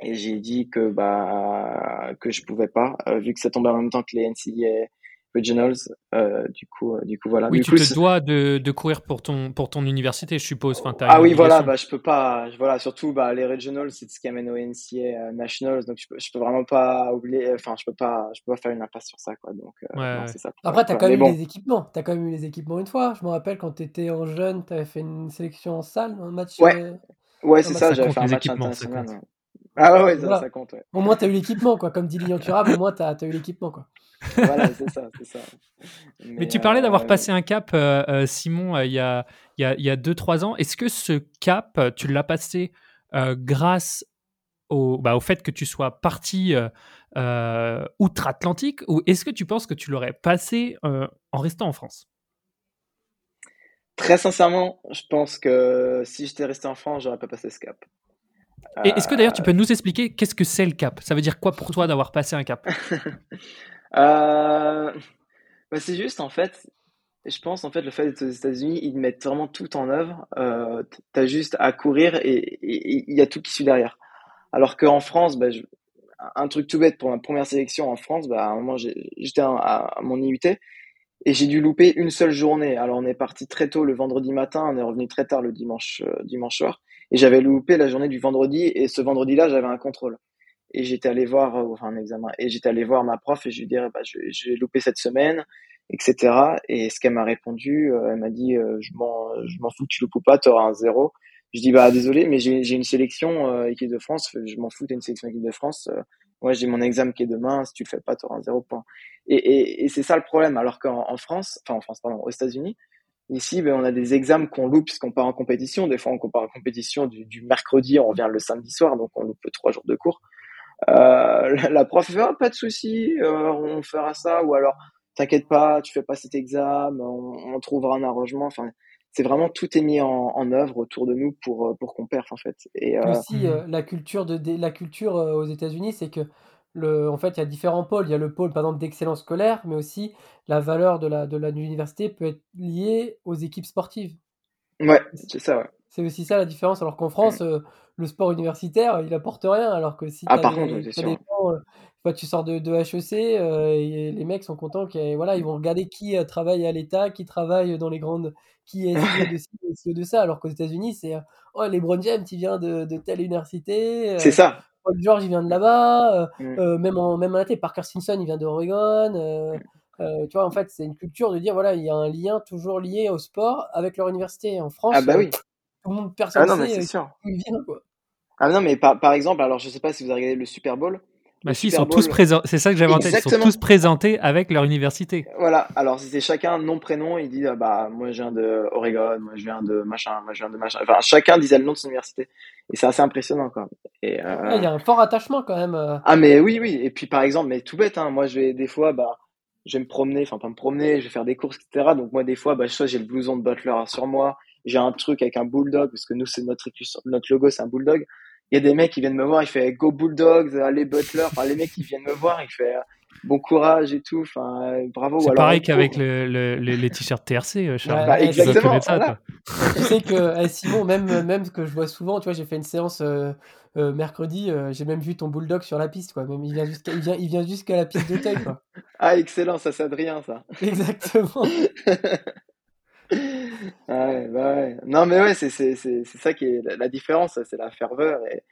et j'ai dit que bah que je pouvais pas vu que ça tombait en même temps que les NCAA regionals. Euh, du coup, euh, du coup, voilà. Oui, du tu te dois de, de, courir pour ton pour ton université, je suppose. Enfin, ah oui, voilà, bah je peux pas. Voilà, surtout bah les regionals, c'est ce qui amène au NCA euh, nationals, donc je peux je peux vraiment pas oublier. Enfin, je peux pas je peux pas faire une impasse sur ça, quoi. Donc ouais, c'est ça. Après, t'as quand même eu les équipements. T'as quand même eu les équipements une fois. Je me rappelle quand t'étais en jeune, t'avais fait une sélection en salle, un match. Ouais. Ouais, c'est ça. J'avais fait un match international. Ah ouais, ça, ça compte. Ouais. Au moins, t'as eu l'équipement, quoi. Comme dit Lilian Thuram, au moins, t'as as eu l'équipement, quoi voilà, c'est ça, c'est ça. Mais, tu parlais d'avoir euh, passé un cap, euh, euh, Simon, il y a 2-3 y a, y a ans. Est-ce que ce cap, tu l'as passé grâce au, bah, au fait que tu sois parti outre-Atlantique ou est-ce que tu penses que tu l'aurais passé en restant en France? Très sincèrement, je pense que si j'étais resté en France, j'aurais pas passé ce cap. Et est-ce que d'ailleurs tu peux nous expliquer qu'est-ce que c'est le cap? Ça veut dire quoi pour toi d'avoir passé un cap? Euh, bah c'est juste en fait, je pense en fait le fait d'être aux États-Unis, ils mettent vraiment tout en œuvre. Euh, T'as juste à courir et il y a tout qui suit derrière. Alors qu'en France, bah, je, un truc tout bête pour ma première sélection en France, bah, à un moment j'étais à, mon IUT et j'ai dû louper une seule journée. Alors on est parti très tôt le vendredi matin, on est revenu très tard le dimanche euh, dimanche soir et j'avais loupé la journée du vendredi et ce vendredi-là j'avais un contrôle. Et j'étais allé voir euh, enfin un examen. Et j'étais allé voir ma prof et je lui dis bah vais louper cette semaine etc et ce qu'elle m'a répondu euh, elle m'a dit euh, je m'en je m'en fous que tu loupes ou pas tu auras un zéro je dis bah désolé mais j'ai j'ai une sélection équipe de France. Je m'en fous t'as une sélection équipe de France. Moi j'ai mon examen qui est demain. Si tu le fais pas tu auras un zéro point et et, et c'est ça le problème. Alors qu'en en France enfin en France pardon aux États-Unis Ici, ben, on a des examens qu'on loupe puisqu'on part en compétition. Des fois, on part en compétition du, du mercredi, on revient le samedi soir, donc on loupe trois jours de cours. Euh, la prof fait ah, pas de souci, euh, on fera ça ou alors t'inquiète pas, tu fais pas cet examen, on, on trouvera un arrangement. Enfin, c'est vraiment tout est mis en, en, œuvre autour de nous pour pour qu'on perf en fait. Et euh... aussi la culture de la culture aux États-Unis, c'est que le, en fait, il y a différents pôles. Il y a le pôle, par exemple, d'excellence scolaire, mais aussi la valeur de la, de l'université peut être liée aux équipes sportives. Ouais, c'est ça, ouais. C'est aussi ça la différence. Alors qu'en France, euh, le sport universitaire, il apporte rien. Alors que si Ah, par des, contre, des gens, euh, bah, tu sors de, de HEC, euh, et les mecs sont contents qu'ils voilà, ils vont regarder qui euh, travaille à l'État, qui travaille dans les grandes, qui est de ci, de ça. Alors qu'aux États-Unis, c'est oh, LeBron James, il vient de, de telle université, C'est ça. Paul George, il vient de là-bas, euh, Mm. euh, même en même en été, Parker Simpson, il vient d'Oregon. euh, euh, tu vois, en fait, c'est une culture de dire voilà, il y a un lien toujours lié au sport avec leur université. En Ah, France, bah euh, oui. tout le monde, Ah, personne non, mais sait c'est sûr. vient, quoi. Ah, non, mais par, par exemple, alors je sais pas si vous avez regardé le Super Bowl. Bah si, ils sont tous présents. C'est ça que j'avais en tête. Ils sont tous présentés avec leur université. Voilà, alors c'était chacun nom, prénom, il dit, ah bah, moi je viens de Oregon, moi je viens de machin, moi je viens de machin. Enfin, chacun disait le nom de son université. Et c'est assez impressionnant, quoi. Et, Ouais, euh, il y a un fort attachement quand même. euh. Ah, mais oui, oui. Et puis, par exemple, mais tout bête, hein, moi je vais des fois, bah, je vais me promener, enfin, pas me promener, je vais faire des courses, etc. Donc, moi, des fois, bah, soit j'ai le blouson de Butler sur moi, j'ai un truc avec un bulldog, parce que nous, c'est notre, notre logo, c'est un bulldog. Il y a des mecs qui viennent me voir, il fait Go Bulldogs, allez Butler. Enfin, les mecs qui viennent me voir, il fait bon courage et tout. Enfin, bravo. C'est pareil qu'avec le, le- le- les t-shirts TRC, euh, Charles. Ouais, Bah, Tu exactement, ça, voilà. Tu sais que eh, Simon, même même ce que je vois souvent, tu vois, j'ai fait une séance euh, euh, mercredi, euh, j'ai même vu ton bulldog sur la piste, quoi. Même il vient jusqu'à il vient il vient jusqu'à la piste d'Auteuil, quoi. Ah, excellent, ça, c'est Adrien, ça. Exactement. Ah ouais, bah ouais. Non, mais ouais, c'est c'est c'est c'est ça qui est la, la différence, c'est la ferveur et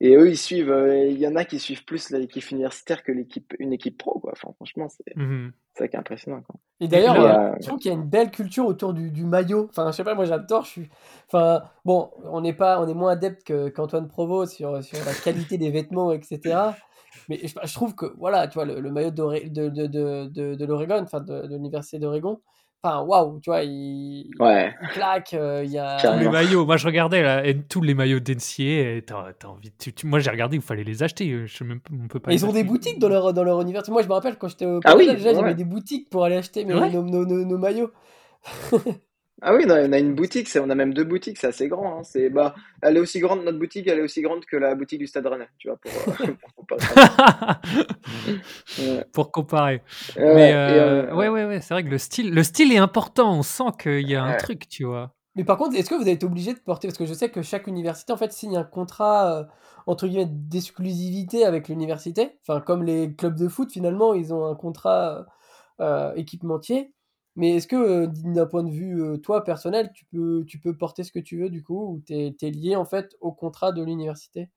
et eux ils suivent. euh, Il y en a qui suivent plus l'équipe universitaire que l'équipe une équipe pro, quoi. Enfin, franchement, c'est Mhm. c'est ça qui est impressionnant, quoi. Et d'ailleurs, euh, euh, je trouve qu'il y a une belle culture autour du, du maillot. Enfin, je sais pas, moi j'adore. Je suis. Enfin, bon, on n'est pas, on est moins adepte que- qu'Antoine Provost sur, sur la qualité des vêtements, etc. Mais je, je trouve que, voilà, tu vois, le, le maillot de, de, de, de, de l'Oregon, enfin, de, de l'Université d'Oregon, enfin, waouh, tu vois, il, ouais, il claque. euh, Il y tous les a. maillots, moi je regardais là, et tous les maillots d'NCA, moi j'ai regardé, il fallait les acheter. euh, Je sais même pas, on peut pas ils ont des boutiques dans leur, dans leur université. Moi, je me rappelle quand j'étais au Ah oui, déjà, j'avais des boutiques pour aller acheter mes, Ouais. nos, nos, nos, nos maillots. Ah oui, non, on a une boutique, c'est on a même deux boutiques, c'est assez grand. Hein. C'est bah, elle est aussi grande notre boutique, elle est aussi grande que la boutique du Stade Rennais, tu vois, pour, euh, pour comparer. Ouais, Pour comparer. ouais, Mais euh, euh, ouais, ouais, ouais, c'est vrai que le style, le style est important. On sent qu'il y a un truc, tu vois. Mais par contre, est-ce que vous avez été obligé de porter, parce que je sais que chaque université en fait signe un contrat euh, entre guillemets d'exclusivité avec l'université, enfin comme les clubs de foot finalement, ils ont un contrat euh, équipementier. Mais est-ce que euh, d'un point de vue euh, toi personnel, tu peux tu peux porter ce que tu veux du coup, ou t'es t'es lié en fait au contrat de l'université?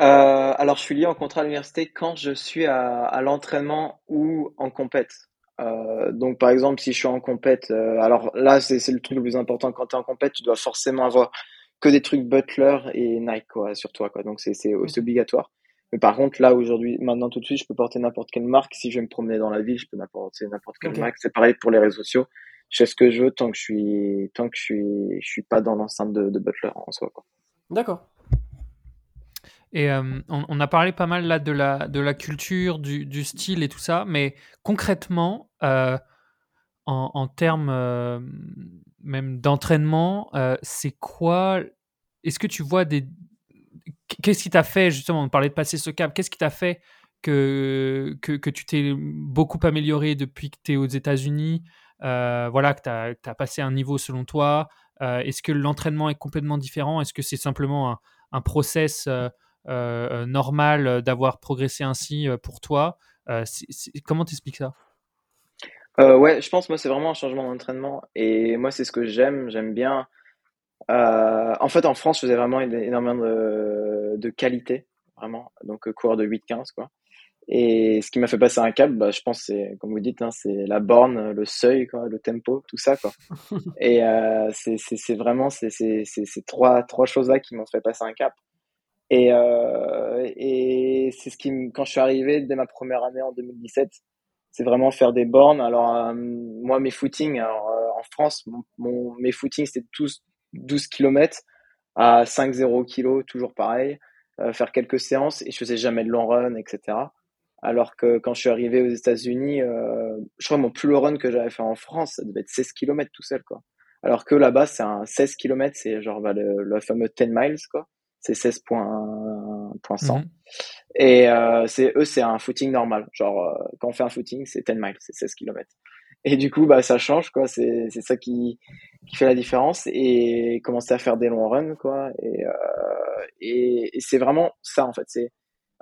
Euh, alors, je suis lié en contrat à l'université quand je suis à, à l'entraînement ou en compète. Euh, donc, par exemple, si je suis en compète, euh, alors là, c'est le truc le plus important. Quand tu es en compète, tu dois forcément avoir que des trucs Butler et Nike quoi, sur toi. Quoi. Donc, c'est c'est obligatoire. Mais par contre, là, aujourd'hui, maintenant, tout de suite, je peux porter n'importe quelle marque. Si je vais me promener dans la ville, je peux porter n'importe quelle marque. C'est pareil pour les réseaux sociaux. Je fais ce que je veux tant que je suis, tant que je suis, je suis pas dans l'enceinte de, de Butler en soi. D'accord. Et euh, on, on a parlé pas mal là de la, de la culture, du, du style et tout ça, mais concrètement, euh, en, en termes euh, même d'entraînement, euh, c'est quoi Est-ce que tu vois des. Qu'est-ce qui t'a fait, justement, on parlait de passer ce cap, qu'est-ce qui t'a fait que, que, tu t'es beaucoup amélioré depuis que tu es aux États-Unis euh, Voilà, que tu as, passé un niveau selon toi Euh, Est-ce que l'entraînement est complètement différent? Est-ce que c'est simplement un, un process euh, normal d'avoir progressé ainsi pour toi Comment t'expliques ça? Ouais, je pense moi c'est vraiment un changement d'entraînement et moi c'est ce que j'aime, j'aime bien. Euh, en fait en France je faisais vraiment éno- énormément de, de qualité, vraiment, donc euh, coureur de 8-15 quoi. Et ce qui m'a fait passer un cap, bah, je pense c'est comme vous dites, hein, c'est la borne, le seuil, quoi, le tempo, tout ça quoi. Et euh, c'est vraiment c'est c'est c'est ces trois trois choses là qui m'ont fait passer un cap. Et euh, et c'est ce qui quand je suis arrivé dès ma première année en 2017 c'est vraiment faire des bornes. Alors, euh, moi, mes footings, alors, en France, mon, mon- mes footings, c'était 12, 12 km à 5-0 kg, toujours pareil. Euh, faire quelques séances et je faisais jamais de long run, etc. Alors que quand je suis arrivé aux États-Unis, euh, je crois que mon plus long run que j'avais fait en France, ça devait être 16 km tout seul, quoi. Alors que là-bas, c'est un 16 km, c'est genre bah, le, le fameux 10 miles, quoi. C'est 16.2 point 100. Mhm. Et euh, c'est eux, c'est un footing normal. Genre, quand on fait un footing, c'est 10 miles, c'est 16 km. Et du coup, bah, ça change, quoi. C'est, c'est ça qui, qui fait la différence. Et commencer à faire des longs runs, quoi. Et, euh, et, c'est vraiment ça, en fait. C'est,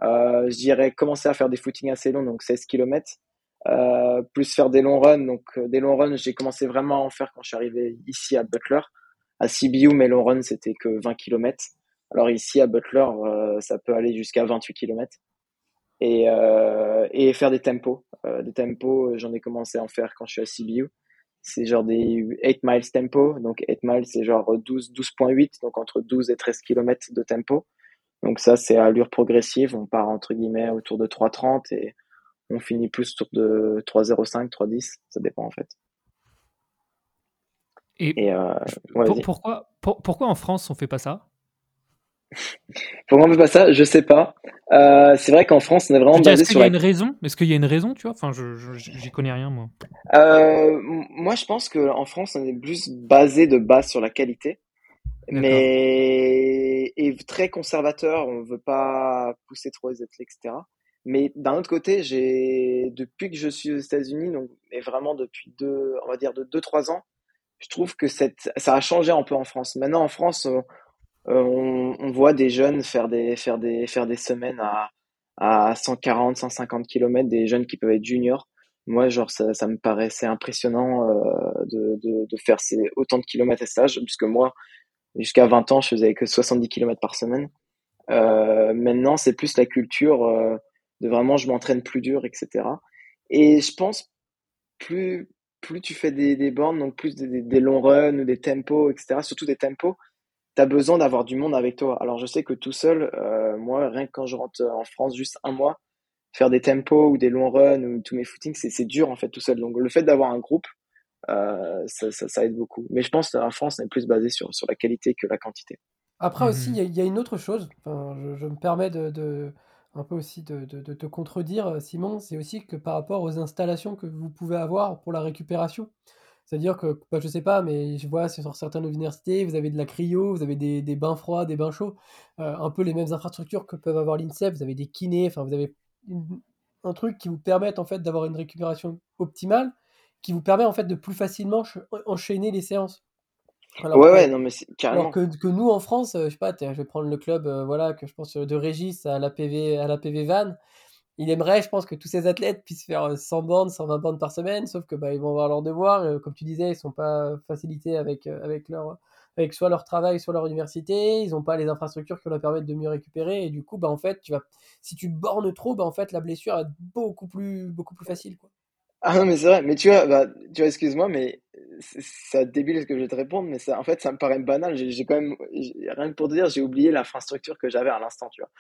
euh, je dirais, commencer à faire des footings assez longs, donc 16 km. Euh, plus faire des longs runs. Donc, euh, des longs runs, j'ai commencé vraiment à en faire quand je suis arrivé ici à Butler. À CBU, mes longs runs, c'était que 20 km. Alors ici, à Butler, euh, ça peut aller jusqu'à 28 km. Et, euh, et faire des tempos. Euh, des tempos, j'en ai commencé à en faire quand je suis à CBU. C'est genre des 8 miles tempo. Donc 8 miles, c'est genre 12, 12.8, donc entre 12 et 13 km de tempo. Donc ça, c'est à allure progressive. On part entre guillemets autour de 3.30 et on finit plus autour de 3.05, 3.10. Ça dépend en fait. Et, Et euh, ouais, pour- pourquoi, pour- pourquoi en France on fait pas ça? Pourquoi on fait pas ça Je sais pas. Euh, c'est vrai qu'en France, on est vraiment basé Est-ce qu'il sur y a la une raison? Est-ce qu'il y a une raison, tu vois? Enfin, je, j'y connais rien, moi. Euh, moi, je pense qu'en France, on est plus basé de base sur la qualité, mais et très conservateur. On veut pas pousser trop les athlètes, etc. Mais d'un autre côté, j'ai depuis que je suis aux États-Unis, donc et vraiment depuis deux, on va dire de deux trois ans, je trouve que cette, ça a changé un peu en France. Maintenant, en France, on, on, on voit des jeunes faire des faire des faire des semaines à à 140, 150 km, des jeunes qui peuvent être juniors. Moi, genre, ça, ça me paraissait impressionnant euh, de, de, de faire ces, autant de kilomètres à stage, puisque moi, jusqu'à 20 ans, je faisais que 70 km par semaine. Euh, maintenant, c'est plus la culture euh, de vraiment, je m'entraîne plus dur, etc. Et je pense, plus, plus tu fais des, des bornes, donc plus des, des, des longs runs ou des tempos, etc., surtout des tempos, tu as besoin d'avoir du monde avec toi. Alors, je sais que tout seul, euh, moi, rien que quand je rentre en France, juste un mois, faire des tempos ou des longs runs ou tous mes footings, c'est dur en fait tout seul. Donc le fait d'avoir un groupe, euh, ça, ça, ça aide beaucoup. Mais je pense qu'en France, on est plus basé sur, sur la qualité que la quantité. Après aussi, Mhm. il y, a- il y a une autre chose. Enfin, je, je me permets de, de- un peu aussi de, de- de te contredire, euh, Simon. C'est aussi que par rapport aux installations que vous pouvez avoir pour la récupération. C'est-à-dire que, bah, je sais pas, mais je vois sur certaines universités, vous avez de la cryo, vous avez des, des bains froids, des bains chauds, euh, un peu les mêmes infrastructures que peuvent avoir l'INSEP. Vous avez des kinés, enfin, vous avez une- un truc qui vous permet en fait d'avoir une récupération optimale, qui vous permet en fait de plus facilement ch- enchaîner les séances. Alors ouais, que, ouais, non, mais c'est- alors carrément. que, que nous en France, euh, je sais pas, je vais prendre le club, euh, voilà, que je pense de Régis à la PV, à la PV Van. Il aimerait, je pense, que tous ces athlètes puissent faire euh, 100 bornes, 120 bornes par semaine, sauf que bah, ils vont avoir leurs devoirs. euh, comme tu disais, ils sont pas facilités avec, euh, avec, leur, avec soit leur travail, soit leur université. Ils n'ont pas les infrastructures qui leur permettent de mieux récupérer. Et du coup, bah, en fait, tu si tu bornes trop, bah, en fait, la blessure est beaucoup plus, beaucoup plus facile. Ah non, mais c'est vrai. Mais tu vois, bah, tu vois, excuse-moi, mais c'est débile ce que je vais te répondre, mais ça, en fait, ça me paraît banal. J'ai quand même, rien que pour te dire, j'ai oublié l'infrastructure que j'avais à l'instant, tu vois.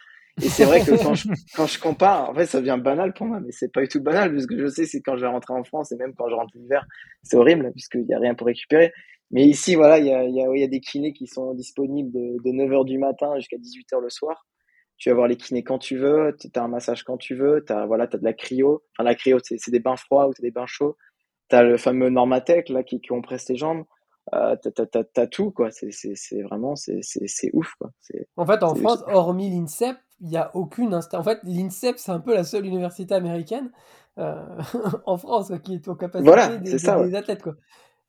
Et c'est vrai que quand je, quand je compare, en fait, ça devient banal pour moi, mais c'est pas du tout banal, puisque je sais, c'est quand je vais rentrer en France et même quand je rentre l'hiver, c'est horrible, puisqu'il y a rien pour récupérer. Mais ici, voilà, il y a, il y a, y a des kinés qui sont disponibles de, de 9h du matin jusqu'à 18h le soir. Tu vas voir les kinés quand tu veux, tu as un massage quand tu veux, tu as, voilà, t'as de la cryo. Enfin, la cryo, c'est c'est des bains froids ou t'as des bains chauds. Tu as le fameux Normatec, là, qui, qui compresse tes jambes. Euh, t'as, t'as, t'as, t'as tout, quoi. C'est, c'est, c'est vraiment, c'est, ouf, quoi. En fait, en France, hormis l'INSEP, il n'y a aucune insta. En fait, l'INSEP, c'est un peu la seule université américaine euh, en France quoi, qui est aux capacités voilà, des, athlètes. Quoi.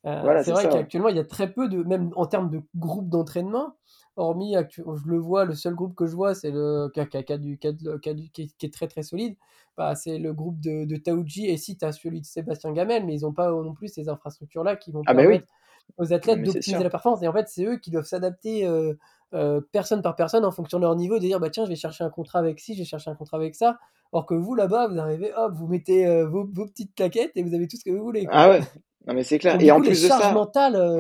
Euh, Voilà, c'est vrai qu'actuellement, il y a très peu de, même en termes de groupe d'entraînement, hormis, je le vois, le seul groupe que je vois, c'est le qui est, très très solide. Bah, c'est le groupe de, de Taouji et si tu as celui de Sébastien Gamel, mais ils n'ont pas non plus ces infrastructures-là qui vont Ah, ben oui. Aux Non, athlètes d'optimiser la performance. Et en fait, c'est eux qui doivent s'adapter euh, euh, personne par personne en fonction de leur niveau, de dire bah tiens, je vais chercher un contrat avec ci, je vais chercher un contrat avec ça. Or que vous là-bas, vous arrivez, hop, vous mettez euh, vos, vos petites claquettes et vous avez tout ce que vous voulez. Quoi. Ah ouais. Non, mais c'est clair. Donc Et en plus de ça, ouais.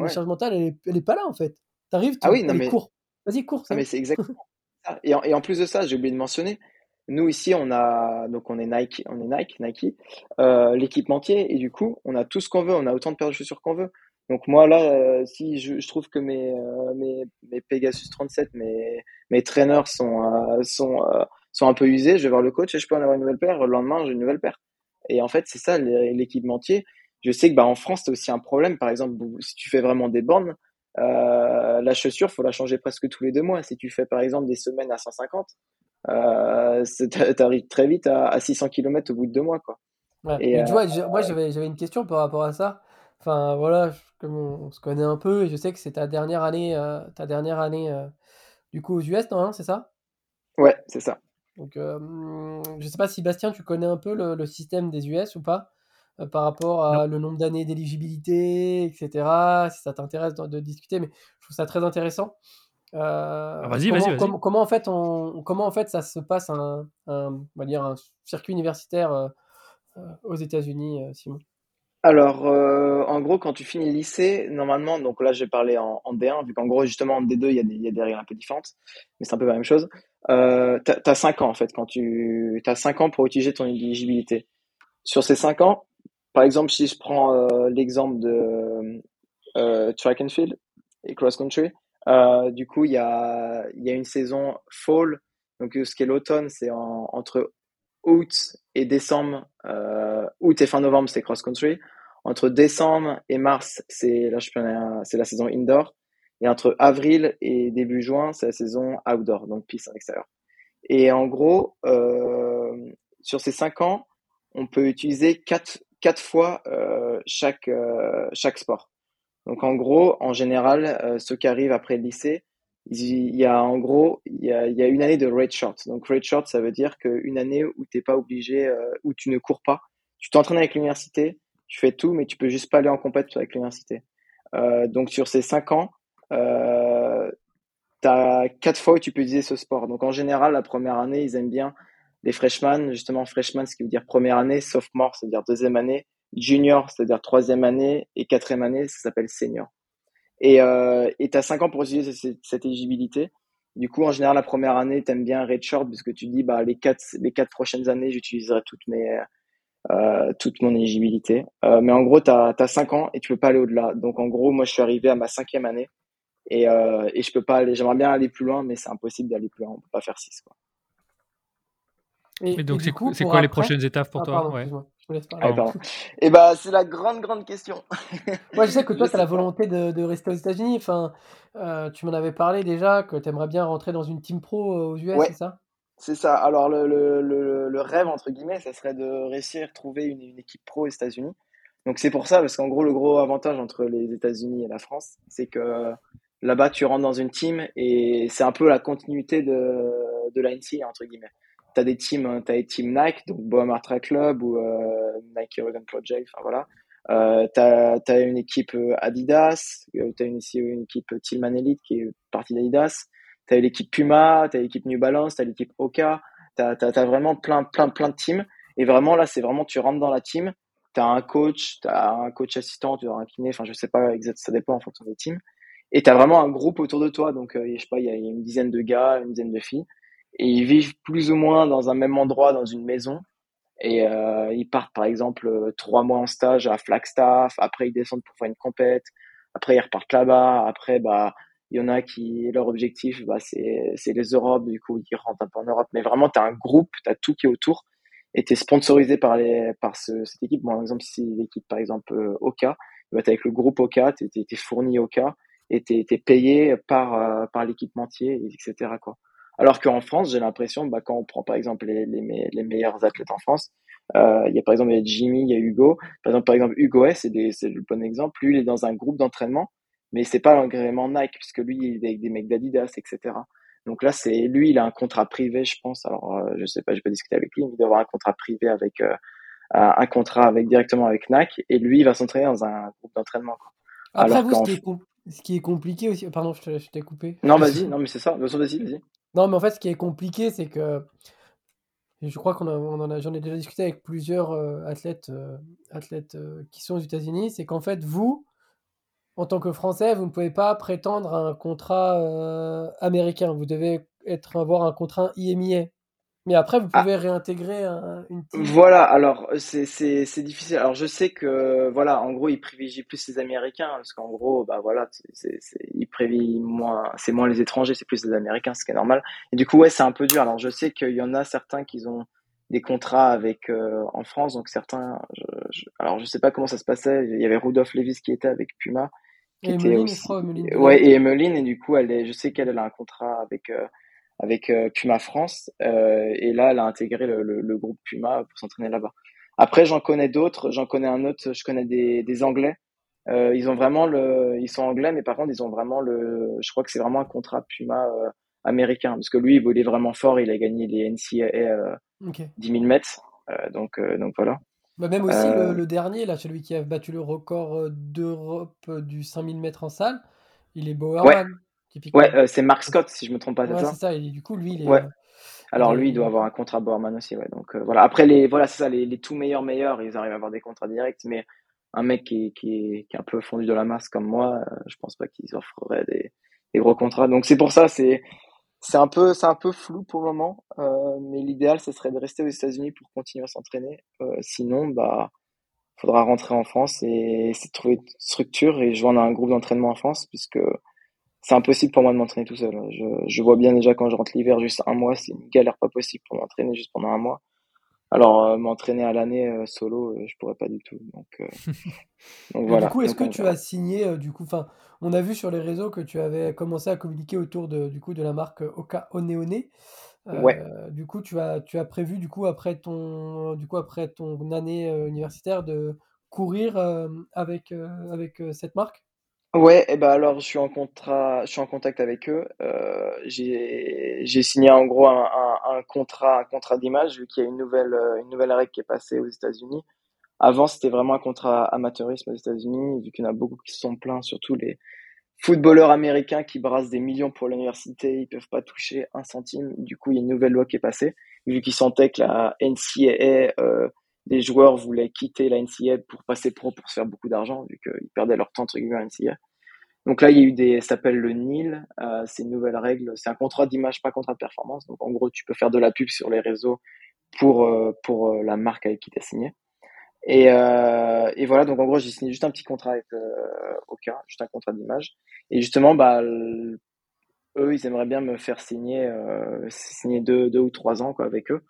charges mentales, elle est, elle est pas là en fait. T'arrives, tu, Ah oui, non, mais, cours. Vas-y, cours, ah, c'est mais c'est exactement ça. Et en, et en plus de ça, j'ai oublié de mentionner, nous ici, on a, donc on est Nike, on est Nike, Nike, euh, l'équipementier, et du coup, on a tout ce qu'on veut, on a autant de paires de chaussures qu'on veut. Donc moi là, euh, si je, je trouve que mes, euh, mes, mes Pegasus 37, mes, mes traîneurs sont, euh, sont, euh, sont un peu usés, je vais voir le coach et je peux en avoir une nouvelle paire, le lendemain j'ai une nouvelle paire. Et en fait, c'est ça l'é- l'équipementier. Je sais que bah, en France, c'est aussi un problème. Par exemple, si tu fais vraiment des bornes, euh, la chaussure, faut la changer presque tous les deux mois. Si tu fais par exemple des semaines à 150, euh, t'arrives très vite à, à, 600 km au bout de deux mois, quoi. Ouais. Et, tu vois, moi j'avais j'avais une question par rapport à ça. Enfin voilà, comme on, se connaît un peu, et je sais que c'est ta dernière année, ta dernière année du coup aux US, non, c'est ça? Ouais, c'est ça. Donc, euh, je sais pas si Bastien, tu connais un peu le, système des US ou pas? Euh, par rapport à le nombre d'années d'éligibilité, etc. Si ça t'intéresse de, discuter, mais je trouve ça très intéressant. Euh, ah, vas-y, vas-y, comment, en fait on, comment en fait ça se passe un, on va dire un circuit universitaire euh, aux États-Unis, Simon? Alors, en gros, quand tu finis le lycée, normalement, donc là, j'ai parlé en, en, D1, vu qu'en gros, justement, en D2, il y, a des, règles un peu différentes, mais c'est un peu la même chose. Euh, tu as 5 ans en fait quand tu as 5 ans pour utiliser ton éligibilité. Sur ces 5 ans, par exemple, si je prends euh, l'exemple de euh, track and field et cross country, euh, du coup, il y a, y a une saison fall, donc ce qui est l'automne, c'est entre août et décembre, euh, août et fin novembre, c'est cross country. Entre décembre et mars, c'est c'est la saison indoor. Et entre avril et début juin, c'est la saison outdoor, donc piste en extérieur. Et en gros, euh, sur ces cinq ans, on peut utiliser quatre, quatre fois euh, chaque, euh, chaque sport. Donc en gros, en général, ceux qui arrivent après le lycée, il y a en gros, il y a, une année de red short. Donc red short, ça veut dire qu'une année où t'es pas obligé, où tu ne cours pas, tu t'entraînes avec l'université, tu fais tout, mais tu peux juste pas aller en compétition avec l'université. Euh, donc sur ces cinq ans, euh, tu as quatre fois où tu peux utiliser ce sport. Donc en général, la première année, ils aiment bien les freshmen, justement freshman, ce qui veut dire première année, sophomore, c'est-à-dire deuxième année, junior, c'est-à-dire troisième année, et quatrième année, ça s'appelle senior. Et euh, tu as cinq ans pour utiliser cette, éligibilité. Du coup, en général, la première année, tu aimes bien redshirt puisque tu dis, bah, les quatre, les quatre prochaines années, j'utiliserai toutes mes, toute mon éligibilité. Euh, mais en gros, tu as, as 5 ans et tu peux pas aller au-delà. Donc, en gros, moi, je suis arrivé à ma cinquième année et, euh, et je peux pas aller. J'aimerais bien aller plus loin, mais c'est impossible d'aller plus loin. On peut pas faire 6. Quoi. Et, donc, c'est quoi, quoi les prochaines étapes pour ah, toi ouais. je me laisse parler. Ah, et bah, c'est la grande, grande question. Moi, je sais que toi, tu as la volonté de, de rester aux États-Unis. Enfin, euh, tu m'en avais parlé déjà, que tu aimerais bien rentrer dans une team pro euh, aux US, c'est ça? C'est ça. Alors, le, le, le, rêve, entre guillemets, ça serait de réussir à trouver une, équipe pro aux États-Unis. Donc, c'est pour ça, parce qu'en gros, le gros avantage entre les États-Unis et la France, c'est que Là-bas, tu rentres dans une team et c'est un peu la continuité de, de la entre guillemets. Tu as des teams, Nike, donc Track Club ou euh, Nike Oregon Project, enfin voilà. Euh, tu as, une équipe Adidas, euh, tu as une, une équipe Tillman Elite qui est partie d'Adidas, tu as l'équipe Puma, tu as l'équipe New Balance, tu as l'équipe Oka, tu as, as, vraiment plein, plein, plein de teams. Et vraiment, là, c'est vraiment, tu rentres dans la team, tu as un coach, tu as un coach assistant, tu as un kiné, enfin, je sais pas exactement, ça dépend en fonction des teams et tu as vraiment un groupe autour de toi. Donc, euh, je sais pas, il y, a une dizaine de gars, une dizaine de filles, et ils vivent plus ou moins dans un même endroit, dans une maison. Et euh, ils partent par exemple euh, trois mois en stage à Flagstaff. Après, ils descendent pour faire une compète. Après, ils repartent là-bas. Après, bah, il y en a qui leur objectif, bah, c'est c'est les Europes. Du coup, ils rentrent un peu en Europe. Mais vraiment, tu as un groupe, tu as tout qui est autour. Et tu es sponsorisé par les par ce, cette équipe. Bon, par exemple, si l'équipe par exemple Oka, bah, tu avec le groupe Oka, tu es, fourni Oka et t'es es payé par euh, par l'équipementier, etc. Quoi. Alors qu'en France, j'ai l'impression, bah, quand on prend par exemple les, les, les meilleurs athlètes en France, euh, il y a par exemple y a Jimmy, il y a Hugo. Par exemple, par exemple Hugo S, c'est le bon exemple. Lui, il est dans un groupe d'entraînement, mais c'est pas l'agrément Nike puisque lui, il est avec des mecs d'Adidas, etc. Donc là, c'est lui, il a un contrat privé, je pense. Alors, euh, je sais pas, je vais pas discuter avec lui, mais il doit avoir un contrat privé avec euh, un contrat avec directement avec Nike, et lui, il va s'entraîner dans un groupe d'entraînement. Après, Alors vous, ce qui, ce qui est compliqué aussi. Pardon, je t'ai coupé. Non, vas-y, non, mais c'est ça. Vas-y, vas-y. Non, mais en fait, ce qui est compliqué, c'est que. Je crois qu'on en a, j'en ai déjà discuté avec plusieurs euh, athlètes, euh, athlètes qui sont aux États-Unis, c'est qu'en fait, vous, en tant que Français, vous ne pouvez pas prétendre à un contrat américain. Vous devez être, avoir un contrat IMIA. Mais après, vous ah. pouvez réintégrer une team. Voilà, alors c'est difficile. Alors je sais que voilà, en gros, ils privilégient plus les Américains parce qu'en gros, bah voilà, c'est ils privilégient moins, c'est moins les étrangers, c'est plus les Américains, ce qui est normal. Et du coup, ouais, c'est un peu dur. Alors je sais qu'il y en a certains qui ont des contrats avec euh, en France, donc certains. Je, alors je sais pas comment ça se passait. Il y avait Rudolph Levis qui était avec Puma. Qui et était aussi... Ouais, et Emeline, et du coup, elle est, je sais qu'elle a un contrat avec. Euh, avec Puma France. et là, elle a intégré le, le, groupe Puma pour s'entraîner là-bas. Après, j'en connais d'autres. J'en connais un autre. Je connais des, des Anglais. ils ont vraiment le, ils sont anglais, mais par contre, ils ont vraiment le, je crois que c'est vraiment un contrat Puma américain, parce que lui, il est vraiment fort. Il a gagné les NCAA 10 000 mètres. donc, donc voilà. Bah, même aussi le, le, dernier, là, celui qui a battu le record d'Europe du 5000 mètres en salle, il est Bowerman. Ouais, euh, c'est Mark Scott, si je me trompe pas. Ouais, c'est ça. Et du coup, lui, il est. Ouais. Alors lui, il doit avoir un contrat Bowerman aussi, ouais. Donc euh, voilà. Après les, voilà, c'est ça, les, les tout meilleurs meilleurs, ils arrivent à avoir des contrats directs, mais un mec qui, qui, qui est un peu fondu de la masse comme moi, euh, je pense pas qu'ils offreraient des, des, gros contrats. Donc c'est pour ça, c'est c'est un peu c'est un peu flou pour le moment, euh, mais l'idéal, ce serait de rester aux États-Unis pour continuer à s'entraîner. Euh, sinon, bah faudra rentrer en France et essayer de trouver une structure et joindre un groupe d'entraînement en France, puisque c'est impossible pour moi de m'entraîner tout seul. Je, je, vois bien déjà quand je rentre l'hiver, juste un mois, c'est une galère pas possible pour m'entraîner juste pendant un mois. Alors euh, m'entraîner à l'année euh, solo, euh, je pourrais pas du tout. Donc, donc voilà. Du coup, est-ce que tu as signé du coup, enfin, on a vu sur les réseaux que tu avais commencé à communiquer autour de du coup de la marque Oka Oneone. ouais. Du coup, tu as tu as prévu du coup après ton du coup après ton année universitaire de courir avec avec cette marque? Ouais, et ben alors je suis en contrat, je suis en contact avec eux. Euh, j'ai j'ai signé en gros un, un, un contrat un contrat d'image vu qu'il y a une nouvelle euh, une nouvelle règle qui est passée aux États-Unis. Avant c'était vraiment un contrat amateurisme aux États-Unis vu qu'il y en a beaucoup qui se sont plaints, surtout les footballeurs américains qui brassent des millions pour l'université, ils peuvent pas toucher un centime. Du coup il y a une nouvelle loi qui est passée vu qu'ils sentaient que la NCAA euh, des joueurs voulaient quitter la NCA pour passer pro pour se faire beaucoup d'argent, vu qu'ils perdaient leur temps entre guillemets à NCA. Donc là, il y a eu des, ça s'appelle le NIL, euh, c'est une nouvelle règle, c'est un contrat d'image, pas contrat de performance. Donc en gros, tu peux faire de la pub sur les réseaux pour euh, pour euh, la marque avec qui tu as signé. Et, euh, et voilà, donc en gros, j'ai signé juste un petit contrat avec Oka, juste un contrat d'image. Et justement, bah, eux, ils aimeraient bien me faire signer, signer deux, deux ou trois ans quoi, avec eux.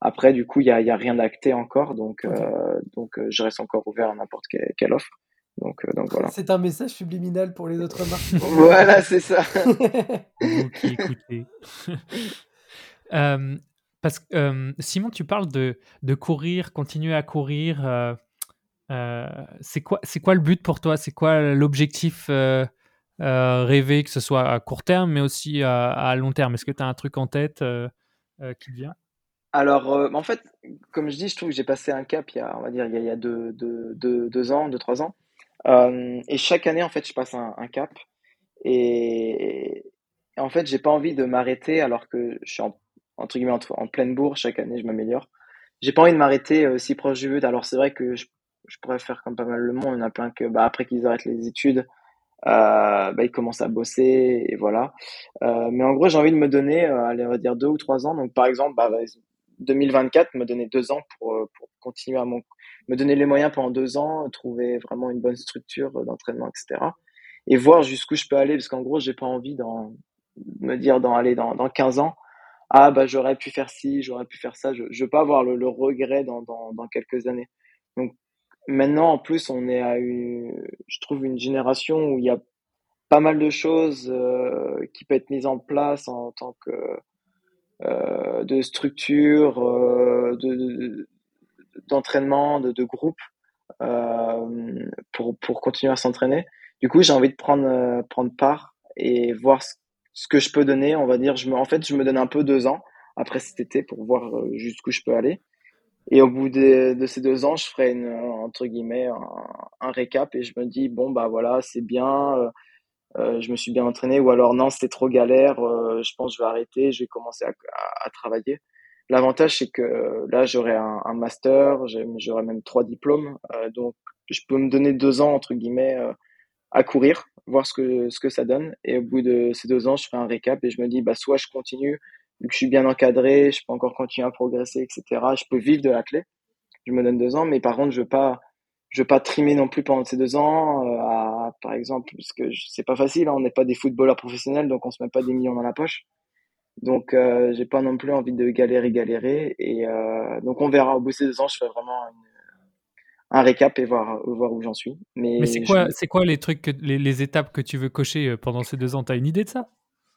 Après, du coup, il y a, y a rien d'acté encore, donc, euh, donc euh, je reste encore ouvert à n'importe quelle, offre. Donc, euh, donc voilà. C'est un message subliminal pour les autres marques. voilà, c'est ça. Ok, écoutez. parce que Simon, tu parles de, de courir, continuer à courir. c'est quoi, c'est quoi le but pour toi? C'est quoi l'objectif rêvé, que ce soit à court terme, mais aussi à, à long terme? Est-ce que tu as un truc en tête qui vient? Alors, euh, en fait, comme je dis, je trouve que j'ai passé un cap il y a, on va dire, il y a, deux, deux, deux, deux ans, deux, trois ans. Euh, et chaque année, en fait, je passe un, cap. Et, en fait, j'ai pas envie de m'arrêter alors que je suis en, entre guillemets en, pleine bourre. Chaque année, je m'améliore. J'ai pas envie de m'arrêter euh, si proche du but. Alors, c'est vrai que je, je, pourrais faire comme pas mal le monde. Il y en a plein que, bah, après qu'ils arrêtent les études, euh, bah, ils commencent à bosser et voilà. Euh, mais en gros, j'ai envie de me donner, allez, on va dire deux ou trois ans. Donc, par exemple, bah, 2024, me donner deux ans pour, euh, pour continuer à mon, me donner les moyens pendant deux ans, trouver vraiment une bonne structure d'entraînement, etc. Et voir jusqu'où je peux aller, parce qu'en gros, j'ai pas envie d'en, me dire dans aller dans, dans 15 ans, ah bah j'aurais pu faire ci, j'aurais pu faire ça, je, je veux pas avoir le, le regret dans, dans, dans quelques années. Donc maintenant, en plus, on est à une, je trouve une génération où il y a pas mal de choses euh, qui peuvent être mises en place en tant que euh, de structure, euh, de, d'entraînement, de, de, groupe euh, pour, pour continuer à s'entraîner. Du coup, j'ai envie de prendre, prendre part et voir ce, ce, que je peux donner. On va dire, je me, en fait, je me donne un peu deux ans après cet été pour voir jusqu'où je peux aller. Et au bout de, de, ces deux ans, je ferai une, entre guillemets un, un, récap et je me dis bon bah voilà c'est bien, euh, je me suis bien entraîné, ou alors non, c'était trop galère, euh, je pense que je vais arrêter, je vais commencer à, à, travailler. L'avantage, c'est que là, j'aurai un, un, master, j'aurai même trois diplômes, euh, donc je peux me donner deux ans, entre guillemets, à courir, voir ce que, ce que ça donne. Et au bout de ces deux ans, je fais un récap et je me dis, bah, soit je continue, vu que je suis bien encadré, je peux encore continuer à progresser, etc. Je peux vivre de la clé. Je me donne deux ans, mais par contre, je veux pas, je veux pas trimer non plus pendant ces deux ans, euh, à, par exemple, parce que c'est pas facile, hein, on n'est pas des footballeurs professionnels, donc on se met pas des millions dans la poche. Donc euh, j'ai pas non plus envie de galérer, galérer, et euh, donc on verra au bout de ces deux ans, je ferai vraiment un récap et voir, voir où j'en suis. Mais, Mais c'est quoi, c'est quoi les trucs, les, les, étapes que tu veux cocher euh, pendant ces deux ans? T'as une idée de ça?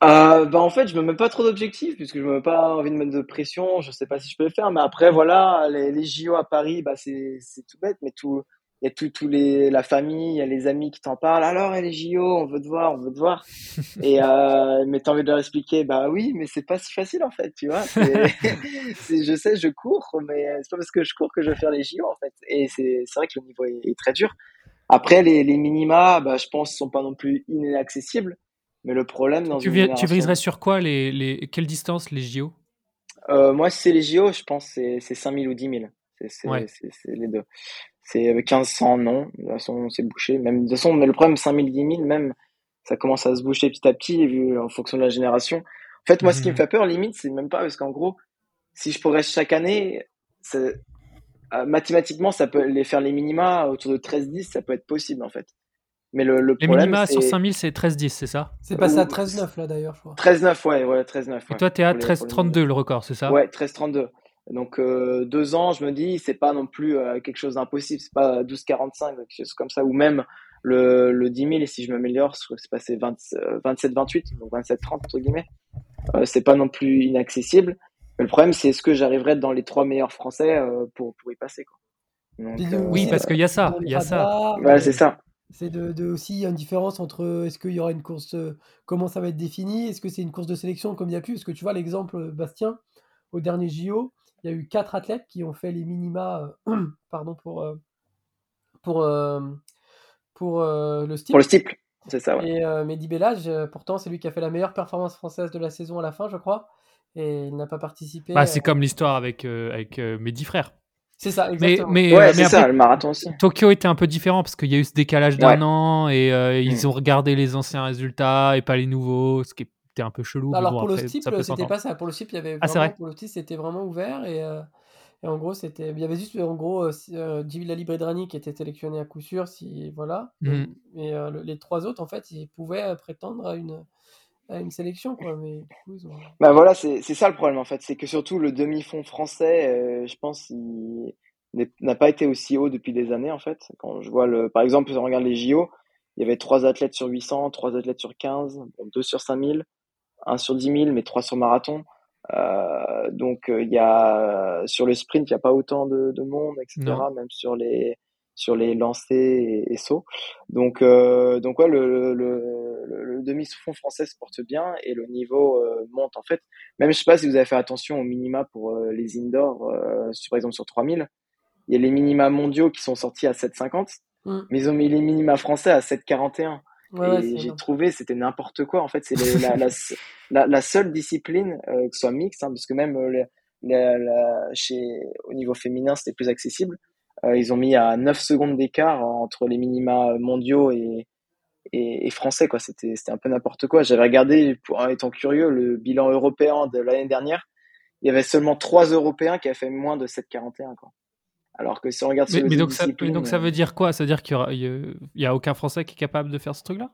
Euh, bah en fait, je me mets pas trop d'objectifs puisque je me mets pas envie de mettre de pression. Je sais pas si je peux le faire, mais après voilà, les, les JO à Paris, bah c'est c'est tout bête, mais tout il y a tout tous les la famille, il y a les amis qui t'en parlent. Alors les JO, on veut te voir, on veut te voir. Et euh, mais t'as envie de leur expliquer, bah oui, mais c'est pas si facile en fait, tu vois. C'est, je sais, je cours, mais c'est pas parce que je cours que je vais faire les JO en fait. Et c'est c'est vrai que le niveau est, est très dur. Après les les minima, bah je pense sont pas non plus inaccessibles. Mais le problème dans tu, une tu viserais sur quoi les, les quelle distance les JO Euh, moi, si c'est les JO, je pense que c'est c'est 5000 ou 10 000. C'est Ouais. les deux. C'est euh, 1500, non. De toute façon, c'est bouché. Même, de toute façon, mais le problème, 5000, 10 000, même, ça commence à se boucher petit à petit, vu en fonction de la génération. En fait, moi, ce qui me fait peur, limite, c'est même pas parce qu'en gros, si je progresse chaque année, euh, mathématiquement, ça peut les faire les minima autour de 13-10, ça peut être possible, en fait. Mais le, le Les problème, minima sur 5000 c'est 13-10, c'est ça? C'est passé à Ou- 13-9 là d'ailleurs, je crois. 13-9, ouais, ouais, 13-9. Et ouais, toi t'es à pour les- pour les minima. 13-32 le record, c'est ça? Ouais, 13-32. Donc euh, deux ans, je me dis, c'est pas non plus euh, quelque chose d'impossible, c'est pas 12-45, quelque chose comme ça, ou même le, le 10 000, et si je m'améliore, c'est passé 20, euh, 27-28, donc 27-30 entre guillemets. Euh, c'est pas non plus inaccessible. Mais le problème, c'est est-ce que j'arriverai dans les trois meilleurs Français euh, pour, pour y passer, quoi. Donc, euh, Oui, parce qu'il y a ça, il y a ça. voilà, euh, c'est ça. C'est de, de aussi il y a une différence entre euh, est-ce qu'il y aura une course, euh, comment ça va être défini, est-ce que c'est une course de sélection comme il y a pu, parce que tu vois l'exemple euh, Bastien, au dernier JO, il y a eu quatre athlètes qui ont fait les minima euh, pardon, pour, euh, pour, euh, pour le style. Pour le steeple, c'est ça, ouais. Et euh, Mehdi Bellage, pourtant, c'est lui qui a fait la meilleure performance française de la saison à la fin, je crois. Et il n'a pas participé. Bah, c'est euh, comme l'histoire avec, euh, avec euh, mes dix frères. C'est ça, Mais, exactement. mais, Ouais, euh, mais c'est ça, le marathon aussi. Tokyo était un peu différent parce qu'il y a eu ce décalage d'un Ouais. an et euh, ils Mm. ont regardé les anciens résultats et pas les nouveaux, ce qui était un peu chelou. Alors bon, pour après, le peut c'était pas ça. Pour le steeple, il y avait Ah, c'est vraiment, vrai pour le c'était vraiment ouvert et, euh, et en gros, c'était, il y avait juste en gros euh, si- euh, Djibril Bredrani qui était sélectionné à coup sûr, si voilà. Et, Mhm. et, euh, le- les trois autres, en fait, ils pouvaient euh, prétendre à une à une sélection, quoi. Mais du coup, ils ont- Bah voilà, c'est c'est ça le problème en fait, c'est que surtout le demi-fond français, euh, je pense, il n'a pas été aussi haut depuis des années en fait. Quand je vois le, par exemple, si on regarde les JO, il y avait trois athlètes sur 800, trois athlètes sur 15, bon, deux sur 5000, un sur 10 000, mais trois sur marathon. Euh, donc euh, il y a sur le sprint, il n'y a pas autant de, de monde, etc. Non. Même sur les sur les lancers et, et sauts. Donc euh, donc ouais, le, le, le, le demi-fond français se porte bien et le niveau euh, monte en fait. Même je sais pas si vous avez fait attention aux minima pour les indoors, euh, sur, par exemple sur 3000. Il y a les minima mondiaux qui sont sortis à 7,50, Mm. mais ils ont mis les minima français à 7,41. Ouais, et j'ai trouvé c'était n'importe quoi en fait c'est la, la, la, la seule discipline euh, que ce soit mixte hein, parce que même euh, la- la- chez au niveau féminin c'était plus accessible. Euh, ils ont mis à 9 secondes d'écart entre les minima mondiaux et et, et français quoi. C'était c'était un peu n'importe quoi. J'avais regardé pour en étant curieux le bilan européen de l'année dernière. Il y avait seulement trois européens qui avaient fait moins de 7,41 quoi alors que si on regarde Mais, mais donc, ça, mais donc ça euh, veut dire quoi? Ça veut dire qu'il y, aura- il y a- aucun Français qui est capable de faire ce truc-là?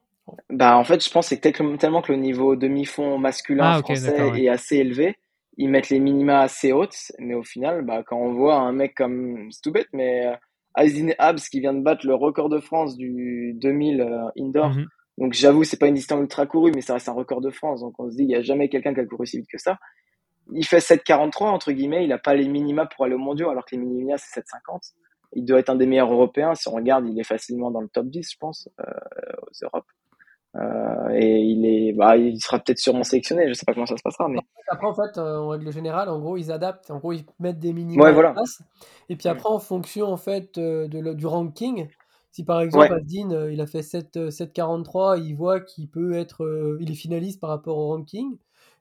Bah, en fait, je pense que c'est tellement, que le niveau demi-fond masculin Ah, français ouais. est assez élevé. Ils mettent les minima assez hautes, mais au final, bah, quand on voit un mec comme, c'est tout bête, mais euh, Aizine Habs qui vient de battre le record de France du 2000 euh, indoor. Mhm. Donc, j'avoue, c'est pas une distance ultra courue, mais ça reste un record de France. Donc, on se dit, il y a jamais quelqu'un qui a couru aussi vite que ça. Il fait 7,43, entre guillemets. Il a pas les minima pour aller au mondiaux, alors que les minima, c'est 7,50. Il doit être un des meilleurs européens. Si on regarde, il est facilement dans le top 10, je pense, euh, aux Europes. Euh, et il est, bah, il sera peut-être sûrement sélectionné. Je sais pas comment ça se passera, mais Après, en fait, euh, en règle générale, en gros, ils adaptent. En gros, ils mettent des minima Ouais, en voilà. place. Et puis après, en fonction en fait de le- du ranking, si par exemple Ouais. Asdin, il a fait 7, euh, 7,43, il voit qu'il peut être, il est finaliste par rapport au ranking,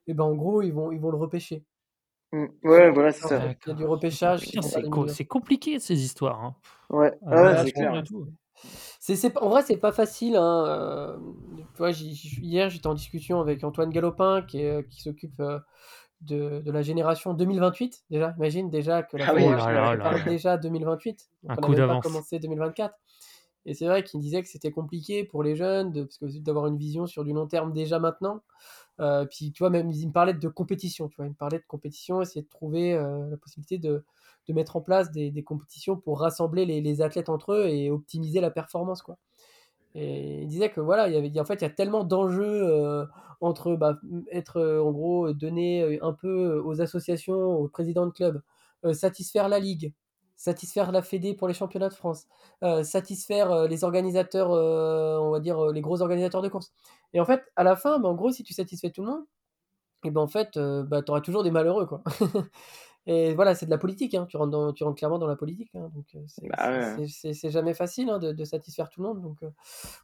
et ben en gros, ils vont, ils vont le repêcher. Mm. ouais, voilà, c'est ça. Il y a du repêchage. C'est co- compliqué ces histoires. hein. Ouais, Ah, ouais, c'est clair. en vrai, c'est pas facile. Hein. euh, hier, j'étais en discussion avec Antoine Galopin, qui, qui s'occupe euh, de, de la génération 2028. Déjà, imagine déjà que la Ah oui, oh là 1 là prépare là. déjà 2028. Un Donc, coup on pas d'avance. commencé 2024. Et c'est vrai qu'il disait que c'était compliqué pour les jeunes, de, parce que d'avoir une vision sur du long terme déjà maintenant. Euh, puis tu vois, même il me parlait de compétition, tu vois, il me parlait de compétition, essayer de trouver euh, la possibilité de, de mettre en place des, des compétitions pour rassembler les, les athlètes entre eux et optimiser la performance, quoi. Et il disait que voilà, il y avait, en fait, il y a tellement d'enjeux entre bah, être en gros donner un peu aux associations, aux présidents de clubs, satisfaire la ligue, satisfaire la Fédé pour les championnats de France, satisfaire les organisateurs, on va dire les gros organisateurs de courses. Et en fait, à la fin, bah, en gros, si tu satisfais tout le monde, et ben en fait, bah, tu auras toujours des malheureux, quoi. Et voilà, c'est de la politique, hein. tu, rentres tu rentres clairement dans la politique. Hein. donc, bah c'est jamais facile hein, de, satisfaire tout le monde. Donc,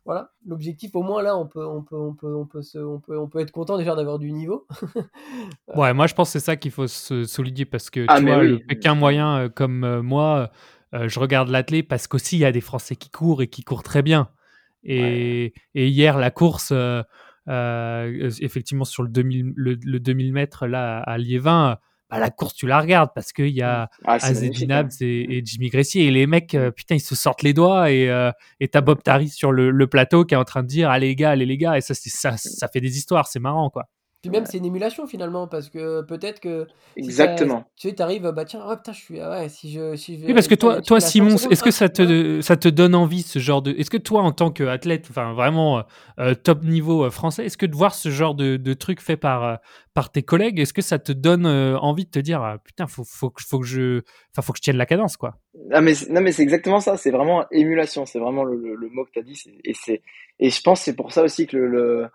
voilà, l'objectif, au moins là, on peut, on peut, on peut, on peut, on peut, on peut être content déjà d'avoir du niveau. ouais, moi je pense que c'est ça qu'il faut se souligner parce que ah, tu vois, le Pékin moyen comme moi, je regarde l'athlète parce qu'aussi il y a des Français qui courent et qui courent très bien. Et, et hier, la course. effectivement sur le 2000, le, 2000 mètres là à Liévin, à la course, tu la regardes parce qu'il y a ah, hein. et, Jimmy Gressier. Et les mecs, euh, putain, ils se sortent les doigts. Et euh, t'as Bob Tari sur le, le, plateau qui est en train de dire Allez, les gars, allez, les gars. Et ça, ça, ça fait des histoires. C'est marrant, quoi. Puis même, c'est une émulation finalement, parce que peut-être que. Exactement. tu sais, arrives, bah tiens, oh putain, je suis. Ah ouais, si je. Si oui, parce que toi, toi Simon, est-ce que ça te, ça te donne envie ce genre de. Est-ce que toi, en tant qu'athlète, enfin vraiment euh, top niveau euh, français, est-ce que de voir ce genre de, de truc fait par, euh, par tes collègues, est-ce que ça te donne envie de te dire, ah, putain, faut, faut, faut, que je. Enfin, faut que je tienne la cadence, quoi? Ah, mais, non, mais c'est exactement ça, c'est vraiment émulation, c'est vraiment le, le, mot que tu as dit. Et, et je pense que c'est pour ça aussi que le le,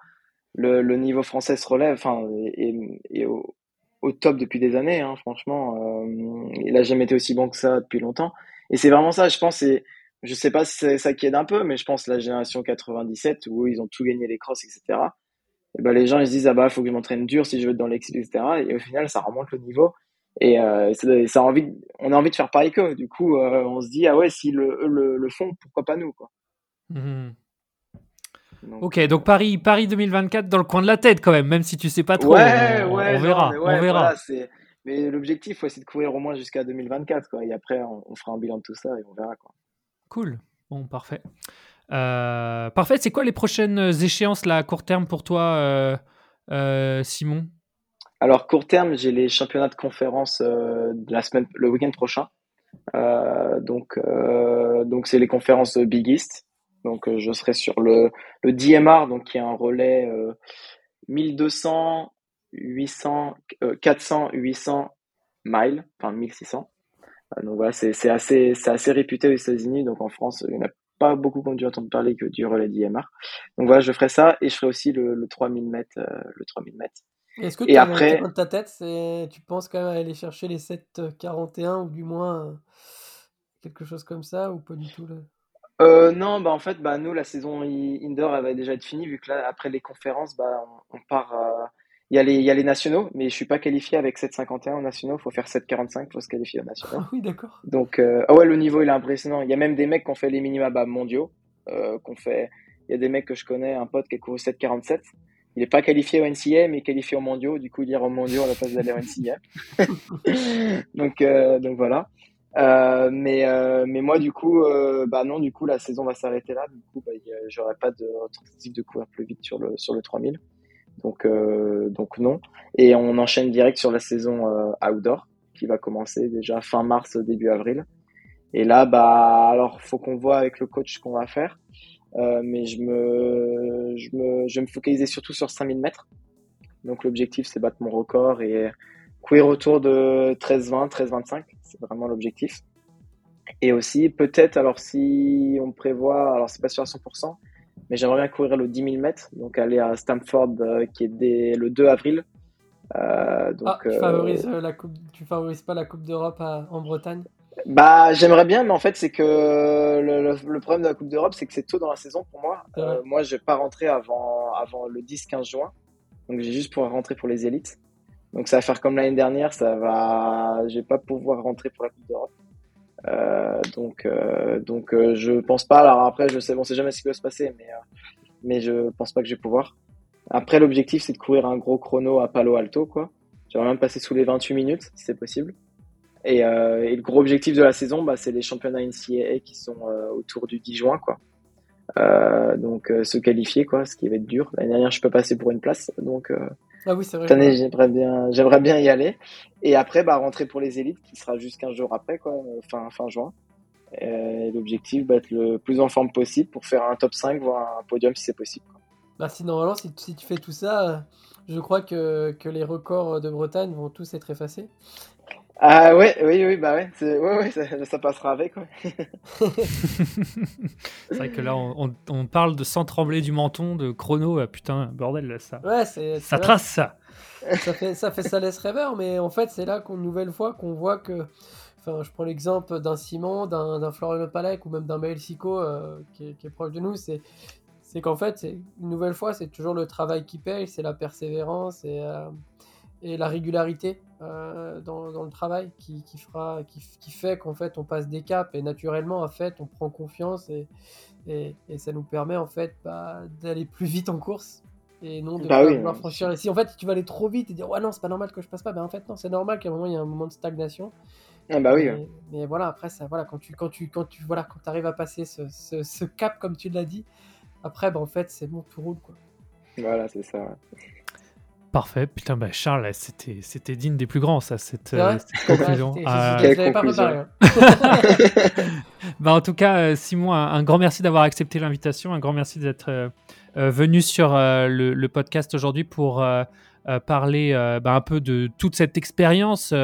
le, niveau français se relève, enfin, et, au, top depuis des années, hein, franchement. Euh, il a jamais été aussi bon que ça depuis longtemps. Et c'est vraiment ça, je pense, et je sais pas si c'est ça qui aide un peu, mais je pense la génération 97 où ils ont tout gagné les crosses, etc. Et ben les gens ils se disent ah bah faut que je m'entraîne dur si je veux être dans l'équipe, etc. Et au final ça remonte le niveau. Et euh, ça, a envie, on a envie de faire pareil qu'eux. Du coup, euh, on se dit ah ouais si le, le font, pourquoi pas nous quoi. Mmh ok, donc Paris, Paris 2024 dans le coin de la tête quand même, même si tu sais pas trop. Ouais, on, ouais, on verra. on verra. mais l'objectif, c'est de courir au moins jusqu'à 2024, quoi. Et après, on, fera un bilan de tout ça et on verra, quoi. Cool. Bon, parfait. Euh, parfait. C'est quoi les prochaines échéances là à court terme pour toi, euh, euh, Simon? Alors court terme, j'ai les championnats de conférence la semaine, le week-end prochain. donc, donc c'est les conférences Big East. Donc euh, je serai sur le, le DMR, donc qui est un relais 1200, 800, 400, 800 miles, enfin 1600. Euh, donc voilà, c'est assez, assez réputé aux États-Unis. Donc en France, il n'y en a pas beaucoup qui ont dû entendre parler que du relais DMR. Donc voilà, je ferai ça et je ferai aussi le, le 3000 mètres. Euh, le 3000 mètres. Est-ce que et après, ta tête, tu penses quand même aller chercher les 7,41 ou du moins quelque chose comme ça ou pas du tout là? Euh, non, bah en fait, bah nous la saison indoor elle va déjà être finie vu que là après les conférences, bah on, part. Euh, il y a les il y a les nationaux, mais je suis pas qualifié avec 7,51 aux nationaux. Faut faire 7,45 pour se qualifier aux nationaux. Ah oui, d'accord. Donc euh, ah ouais, le niveau il est impressionnant. Il y a même des mecs qui ont fait les minima bah, mondiaux, euh, qu'on fait. Il y a des mecs que je connais, un pote qui a couru 7,47. Il est pas qualifié au NCA, mais qualifié au mondiaux. Du coup, il ira au mondiaux à la place d'aller au NCA. donc euh, donc voilà. Euh, mais, euh, mais moi, du coup, euh, bah non, du coup, la saison va s'arrêter là. Du coup, bah, j'aurai pas de tentative de courir plus vite sur le, sur le 3000. Donc, donc non. Et on enchaîne direct sur la saison outdoor qui va commencer déjà fin mars, début avril. Et là, bah, alors, faut qu'on voit avec le coach ce qu'on va faire. mais je me, je me, je vais me focaliser surtout sur 5000 mètres. Donc, l'objectif, c'est battre mon record et courir autour de 13-20, 13-25 c'est vraiment l'objectif. Et aussi, peut-être, alors si on prévoit, alors c'est pas sûr à 100%, mais j'aimerais bien courir le 10 000 mètres, donc aller à Stamford, euh, qui est dès le 2 avril. Euh, donc, ah, tu, euh, favorises la coupe, tu favorises pas la Coupe d'Europe en Bretagne? Bah, j'aimerais bien, mais en fait, c'est que le, problème de la Coupe d'Europe, c'est que c'est tôt dans la saison pour moi. moi, je vais pas rentrer avant, avant le 10-15 juin. Donc, j'ai juste pour rentrer pour les élites. Donc ça va faire comme l'année dernière, ça va, je vais pas pouvoir rentrer pour la Coupe d'Europe. Euh, donc euh, donc euh, je pense pas. Alors après, je sais, bon, sait jamais ce qui va se passer, mais mais je pense pas que je vais pouvoir. Après, l'objectif c'est de courir un gros chrono à Palo Alto, quoi. J'aimerais même passer sous les 28 minutes, si c'est possible. Et, et, le gros objectif de la saison, bah, c'est les championnats NCAA qui sont autour du 10 juin, quoi. donc se qualifier, quoi, ce qui va être dur. L'année dernière, je peux passer pour une place, donc ah oui, c'est vrai. Cette année, j'aimerais bien, j'aimerais bien y aller. Et après, bah, rentrer pour les élites, qui sera juste 15 jours après, quoi, fin, fin juin. Et l'objectif, bah, être le plus en forme possible pour faire un top 5, voire un podium si c'est possible. Bah, si normalement, si, si, tu fais tout ça, je crois que, que, les records de Bretagne vont tous être effacés. Ah ouais, oui, oui, bah ouais, ouais, ouais ça, ça, passera avec. Ouais. c'est vrai que là, on, on, parle de sans trembler du menton, de chrono, putain, bordel, ça. Ouais, c'est. Ça trace ça. Ça fait, ça fait ça laisse rêveur, mais en fait, c'est là qu'une nouvelle fois qu'on voit que. Enfin, je prends l'exemple d'un Simon, d'un Florian Palek ou même d'un Maël Sico euh, qui, est, qui, est, proche de nous. C'est c'est qu'en fait, une nouvelle fois, c'est toujours le travail qui paye, c'est la persévérance et, euh, et la régularité euh, dans, dans, le travail qui, qui fera, qui, qui fait qu'en fait, on passe des caps et naturellement, en fait, on prend confiance et, et, et ça nous permet en fait bah, d'aller plus vite en course et non de bah oui, vouloir franchir. Et si en fait, tu vas aller trop vite et dire ouais non, c'est pas normal que je passe pas, ben en fait non, c'est normal qu'à un moment il y a un moment de stagnation. Ah bah oui. Mais, mais, voilà, après ça, voilà, quand tu, quand tu, quand tu, voilà, quand arrives à passer ce, ce, ce cap comme tu l'as dit. Après, bah, en fait, c'est bon, tout roule. Quoi. Voilà, c'est ça. Parfait. Putain, bah, Charles, c'était, c'était digne des plus grands, ça, cette, euh, cette conclusion. Je l'avais pas préparé. Hein. bah, en tout cas, Simon, un, un grand merci d'avoir accepté l'invitation. Un grand merci d'être euh, euh, venu sur le, le, podcast aujourd'hui pour parler bah, un peu de toute cette expérience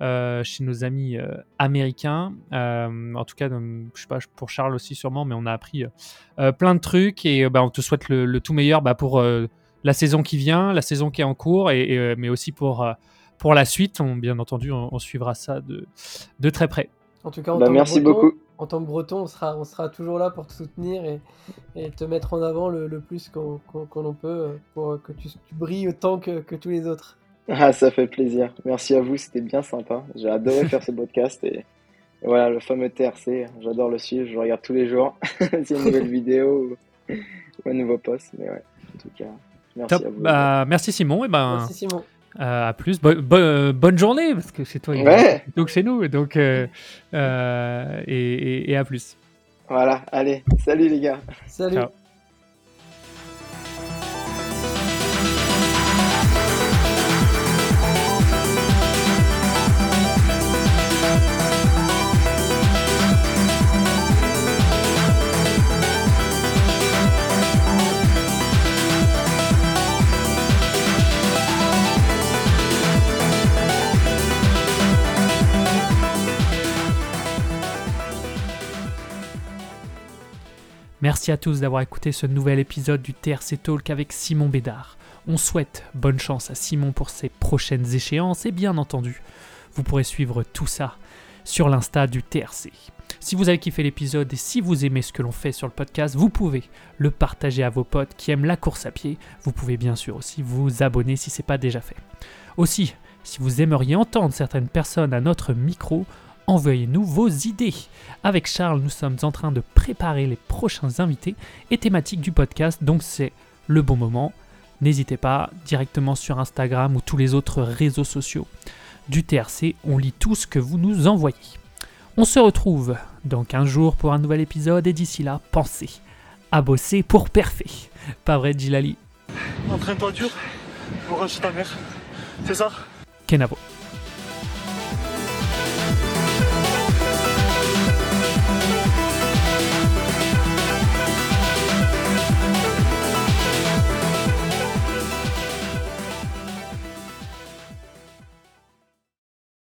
euh, chez nos amis euh, américains. Euh, en tout cas, je sais pas pour Charles aussi sûrement, mais on a appris plein de trucs et bah, on te souhaite le, le tout meilleur bah, pour la saison qui vient, la saison qui est en cours, et, et mais aussi pour, pour la suite. On, bien entendu, on, on, suivra ça de, de très près. En tout cas, en bah, tant merci que breton, beaucoup. En tant que breton, on sera, on sera toujours là pour te soutenir et, et te mettre en avant le, le plus qu'on qu qu peut pour que tu, tu brilles autant que, que tous les autres. Ah, ça fait plaisir. Merci à vous, c'était bien sympa. J'ai adoré faire ce podcast et, et, voilà, le fameux TRC, j'adore le suivre, je le regarde tous les jours. C'est une nouvelle vidéo ou, ou, un nouveau post, mais ouais, en tout cas, merci Top. à vous. Bah, merci Simon. Et ben, Merci Simon. Euh, à plus. Bo bo bonne journée, parce que chez toi, il ouais. donc chez nous. Donc, euh, euh, et, et, et, à plus. Voilà, allez, salut les gars. Salut. Ciao. Merci à tous d'avoir écouté ce nouvel épisode du TRC Talk avec Simon Bédard. On souhaite bonne chance à Simon pour ses prochaines échéances et bien entendu, vous pourrez suivre tout ça sur l'insta du TRC. Si vous avez kiffé l'épisode et si vous aimez ce que l'on fait sur le podcast, vous pouvez le partager à vos potes qui aiment la course à pied. Vous pouvez bien sûr aussi vous abonner si ce n'est pas déjà fait. Aussi, si vous aimeriez entendre certaines personnes à notre micro, envoyez-nous vos idées. Avec Charles, nous sommes en train de préparer les prochains invités et thématiques du podcast, donc c'est le bon moment. N'hésitez pas directement sur Instagram ou tous les autres réseaux sociaux du TRC, on lit tout ce que vous nous envoyez. On se retrouve dans 15 jours pour un nouvel épisode et d'ici là, pensez à bosser pour Parfait. Pas vrai, Gilali Entraîne-toi dur pour ta mère. C'est ça? Kenavo.